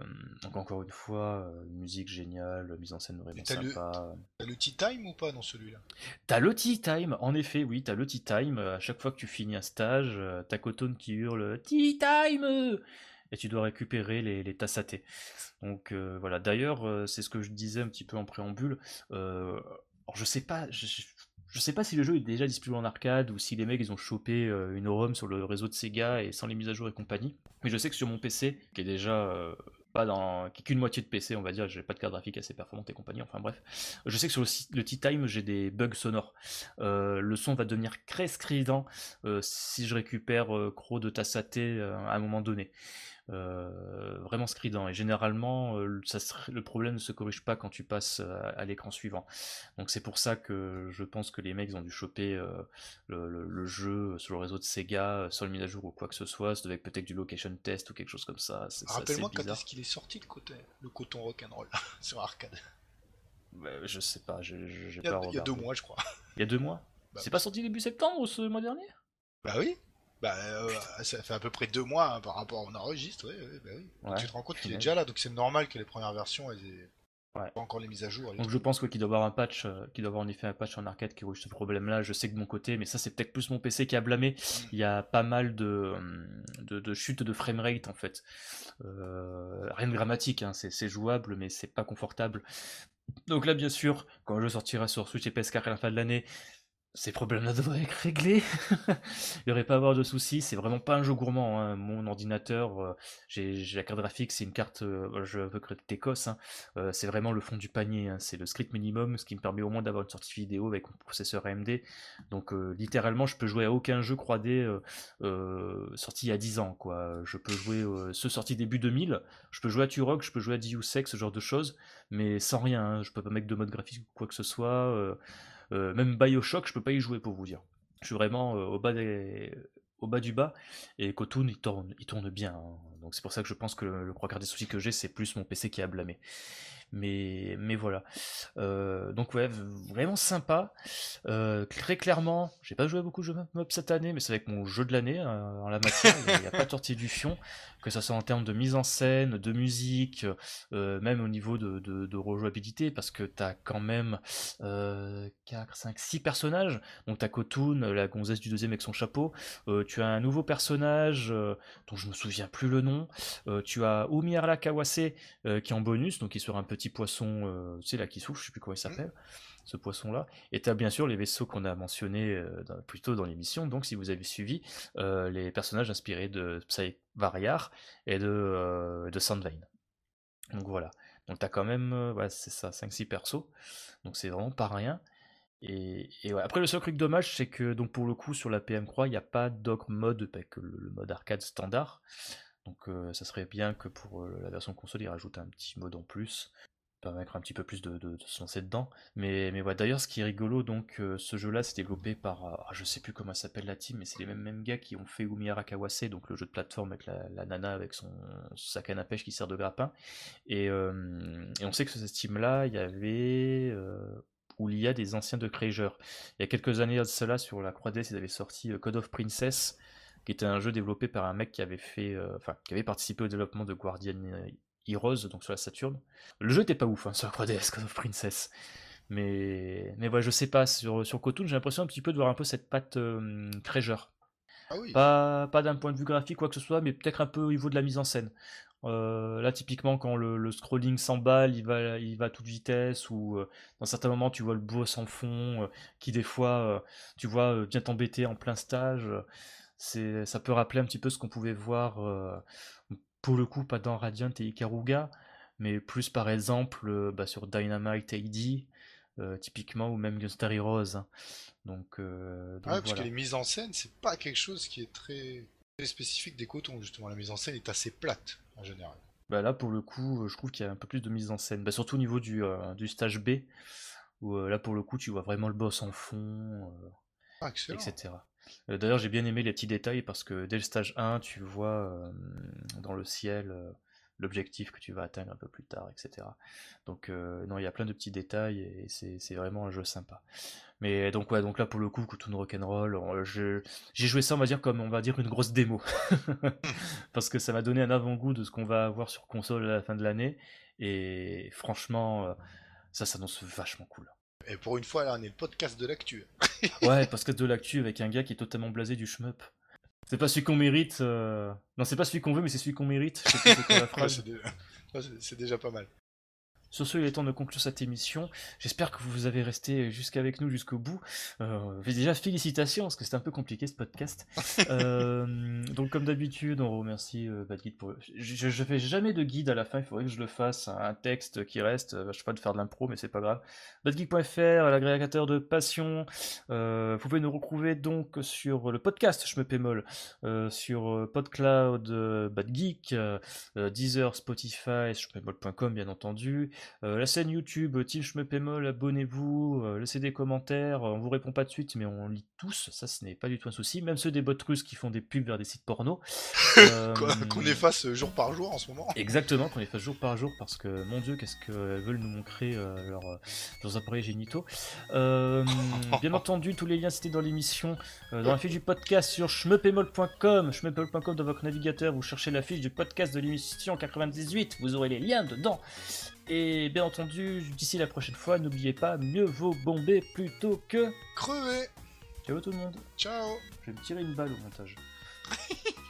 donc encore une fois, euh, musique géniale, mise en scène vraiment sympa. T'as le tea time ou pas dans celui-là? T'as le tea time, en effet, oui, t'as le tea time. euh, À chaque fois que tu finis un stage, euh, t'as Cotton qui hurle Tea time Et tu dois récupérer les, les tasses à thé. Donc euh, voilà, d'ailleurs, euh, c'est ce que je disais un petit peu en préambule. euh, alors je sais pas, je, je- sais pas si le jeu est déjà disponible en arcade ou si les mecs ils ont chopé euh, une ROM sur le réseau de Sega et sans les mises à jour et compagnie. Mais je sais que sur mon PC, qui est déjà euh, pas dans, qui est qu'une moitié de PC, on va dire, j'ai pas de carte graphique assez performante et compagnie. Enfin bref, je sais que sur le, le Tea Time j'ai des bugs sonores. Euh, le son va devenir très strident euh, si je récupère Croc de Tassaté à un moment donné. Euh, vraiment strident. Et généralement, euh, ça le problème ne se corrige pas quand tu passes euh, à l'écran suivant. Donc c'est pour ça que je pense que les mecs ont dû choper le, le- le jeu sur le réseau de Sega, sans le mise à jour ou quoi que ce soit. Ça devait être peut-être du location test ou quelque chose comme ça. Rappelle-moi quand est-ce qu'il est sorti le coton, le coton rock'n'roll sur arcade? Ouais, je sais pas, j'ai pas il y a deux mois je crois. Il y a deux mois? Bah, C'est pas sorti début septembre ou ce mois dernier? Bah oui. Bah euh, ça fait à peu près deux mois hein, par rapport on enregistre, ouais, ouais, bah oui. Donc, Ouais, tu te rends compte qu'il est déjà là, donc c'est normal que les premières versions elles aient pas encore les mises à jour. Donc je pense qu'il doit y avoir un patch, euh, qu'il doit y avoir en effet un patch en arcade qui corrige ce problème-là. Je sais que de mon côté, mais ça c'est peut-être plus mon PC qui a blâmé. Il y a pas mal de, hum, de, de chutes de framerate en fait. Euh, rien de dramatique, hein, c'est c'est jouable, mais c'est pas confortable. Donc là, bien sûr, quand le jeu sortira sur Switch et PS4 à la fin de l'année, ces problèmes-là devraient être réglés. Il n'y aurait pas à avoir de soucis. C'est vraiment pas un jeu gourmand. hein. Mon ordinateur, euh, j'ai la carte graphique, c'est une carte, euh, je veux que Tecos. hein. Euh, c'est vraiment le fond du panier. hein. C'est le script minimum, ce qui me permet au moins d'avoir une sortie vidéo avec mon processeur AMD. Donc littéralement, je peux jouer à aucun jeu 3D euh, euh, sorti il y a 10 ans. Quoi. Je peux jouer ceux sortis début 2000. Je peux jouer à Turok, je peux jouer à Deus Ex, ce genre de choses, mais sans rien. hein. Je peux pas mettre de mode graphique ou quoi que ce soit. Euh, même Bioshock, je peux pas y jouer pour vous dire. Je suis vraiment euh, au bas des au bas du bas et Kotun il tourne il tourne bien hein. donc c'est pour ça que je pense que le, le trois quarts des soucis que j'ai c'est plus mon PC qui a blâmé Mais, mais voilà. Euh, donc ouais, vraiment sympa. Euh, très clairement, j'ai pas joué à beaucoup de jeux mob cette année, mais c'est avec mon jeu de l'année euh, en la matière. Il n'y a, pas de tortille du fion, que ça soit en termes de mise en scène, de musique, euh, même au niveau de, de, de rejouabilité, parce que t'as quand même euh, 4, 5, 6 personnages. Donc t'as Kotun, la gonzesse du deuxième avec son chapeau. Euh, tu as un nouveau personnage euh, dont je me souviens plus le nom. Tu as Umiara Kawase qui est en bonus, donc qui est sur un petit poisson, tu sais là qui souffle, je sais plus comment il s'appelle, ce poisson-là. Et tu as bien sûr les vaisseaux qu'on a mentionnés euh, plus tôt dans l'émission. Donc si vous avez suivi euh, les personnages inspirés de Psy Variar et de, euh, de Sandvine. Donc voilà. Donc t'as quand même, euh, c'est ça, 5-6 persos. Donc c'est vraiment pas rien. Et. Après le seul truc dommage, c'est que donc pour le coup sur la PM Croix, il n'y a pas d'og mode avec le, mode arcade standard. Donc ça serait bien que pour la version console, ils rajoutent un petit mode en plus, permettre un petit peu plus de, de- se lancer dedans. Mais, mais d'ailleurs, ce qui est rigolo, donc euh, ce jeu-là, c'est développé par, euh, ah, je sais plus comment s'appelle la team, mais c'est les mêmes, mêmes gars qui ont fait Umiyara Kawase, donc le jeu de plateforme avec la, nana avec son, sa canne à pêche qui sert de grappin. Et, euh, et on sait que sur cette team-là, il y avait où il y a des anciens de Krager. Il y a quelques années de cela, sur la 3DS, ils avaient sorti euh, Code of Princess, qui était un jeu développé par un mec qui avait fait, enfin, qui avait participé au développement de Guardian Heroes, donc sur la Saturn. Le jeu était pas ouf hein, sur la 3DS, Code of Princess. Mais, mais ouais, je sais pas, sur, sur j'ai l'impression un petit peu de voir un peu cette patte euh. Ah oui. Pas, pas d'un point de vue graphique, quoi que ce soit, mais peut-être un peu au niveau de la mise en scène. Euh, là, typiquement, quand le, le scrolling s'emballe, il va, il va à toute vitesse, ou euh, dans certains moments, tu vois le boss en fond, euh, qui des fois, tu vois, vient t'embêter en plein stage. c'est, ça peut rappeler un petit peu ce qu'on pouvait voir, pour le coup, pas dans Radiant et Ikaruga, mais plus par exemple euh, bah, sur Dynamite AD, euh, typiquement, ou même Gunstar Heroes. hein. Donc, euh, donc Ah ouais, parce voilà. que les mises en scène, c'est pas quelque chose qui est très, très spécifique des cotons, justement. La mise en scène est assez plate, en général. Bah là, pour le coup, euh, je trouve qu'il y a un peu plus de mise en scène. Bah, surtout au niveau du, euh, du stage B, où là, pour le coup, tu vois vraiment le boss en fond, Ah, etc. Euh, D'ailleurs, j'ai bien aimé les petits détails parce que dès le stage 1, tu vois euh, dans le ciel euh, l'objectif que tu vas atteindre un peu plus tard, etc. Donc, non, il y a plein de petits détails et c'est vraiment un jeu sympa. Mais donc, ouais, donc là, pour le coup, Kutun Rock'n'Roll, j'ai joué ça, on va dire, comme on va dire une grosse démo. parce que ça m'a donné un avant-goût de ce qu'on va avoir sur console à la fin de l'année. Et franchement, ça s'annonce vachement cool. Et pour une fois, là, on est le podcast de l'actu. Ouais, que de l'actu avec un gars qui est totalement blasé du shmup. C'est pas celui qu'on mérite. euh, Non, c'est pas celui qu'on veut, mais c'est celui qu'on mérite. C'est déjà pas mal. Sur ce, il est temps de conclure cette émission. J'espère que vous avez resté jusqu'avec nous jusqu'au bout. Euh, déjà, félicitations, parce que c'était un peu compliqué ce podcast. Euh, donc, comme d'habitude, on remercie euh, Bad Guide pour. Je, je fais jamais de guide à la fin, il faudrait que je le fasse, un texte qui reste. Euh, Je sais pas de faire de l'impro, mais c'est pas grave. Badgeek.fr, l'agrégateur de passion. Euh, vous pouvez nous retrouver donc sur le podcast Je me pémol, sur PodCloud, Bad Geek, Deezer, Spotify, schmepémol.com bien entendu. Euh, la chaîne YouTube, euh, Team Schmepémol, abonnez-vous, euh, laissez des commentaires, on vous répond pas de suite, mais on lit tous, ça ce n'est pas du tout un souci, même ceux des bots russes qui font des pubs vers des sites porno. Qu'on efface jour par jour en ce moment. Exactement, qu'on les fasse jour par jour, parce que mon dieu, qu'est-ce que veulent nous montrer leurs, leurs appareils génitaux. Bien entendu, tous les liens cités dans l'émission, dans la fiche du podcast sur schmepémol.com, schmepémol.com dans votre navigateur, vous cherchez la fiche du podcast de l'émission 98, vous aurez les liens dedans. Et bien entendu, d'ici la prochaine fois, n'oubliez pas, mieux vaut bomber plutôt que... Crevé Ciao tout le monde, Ciao. Je vais me tirer une balle au montage.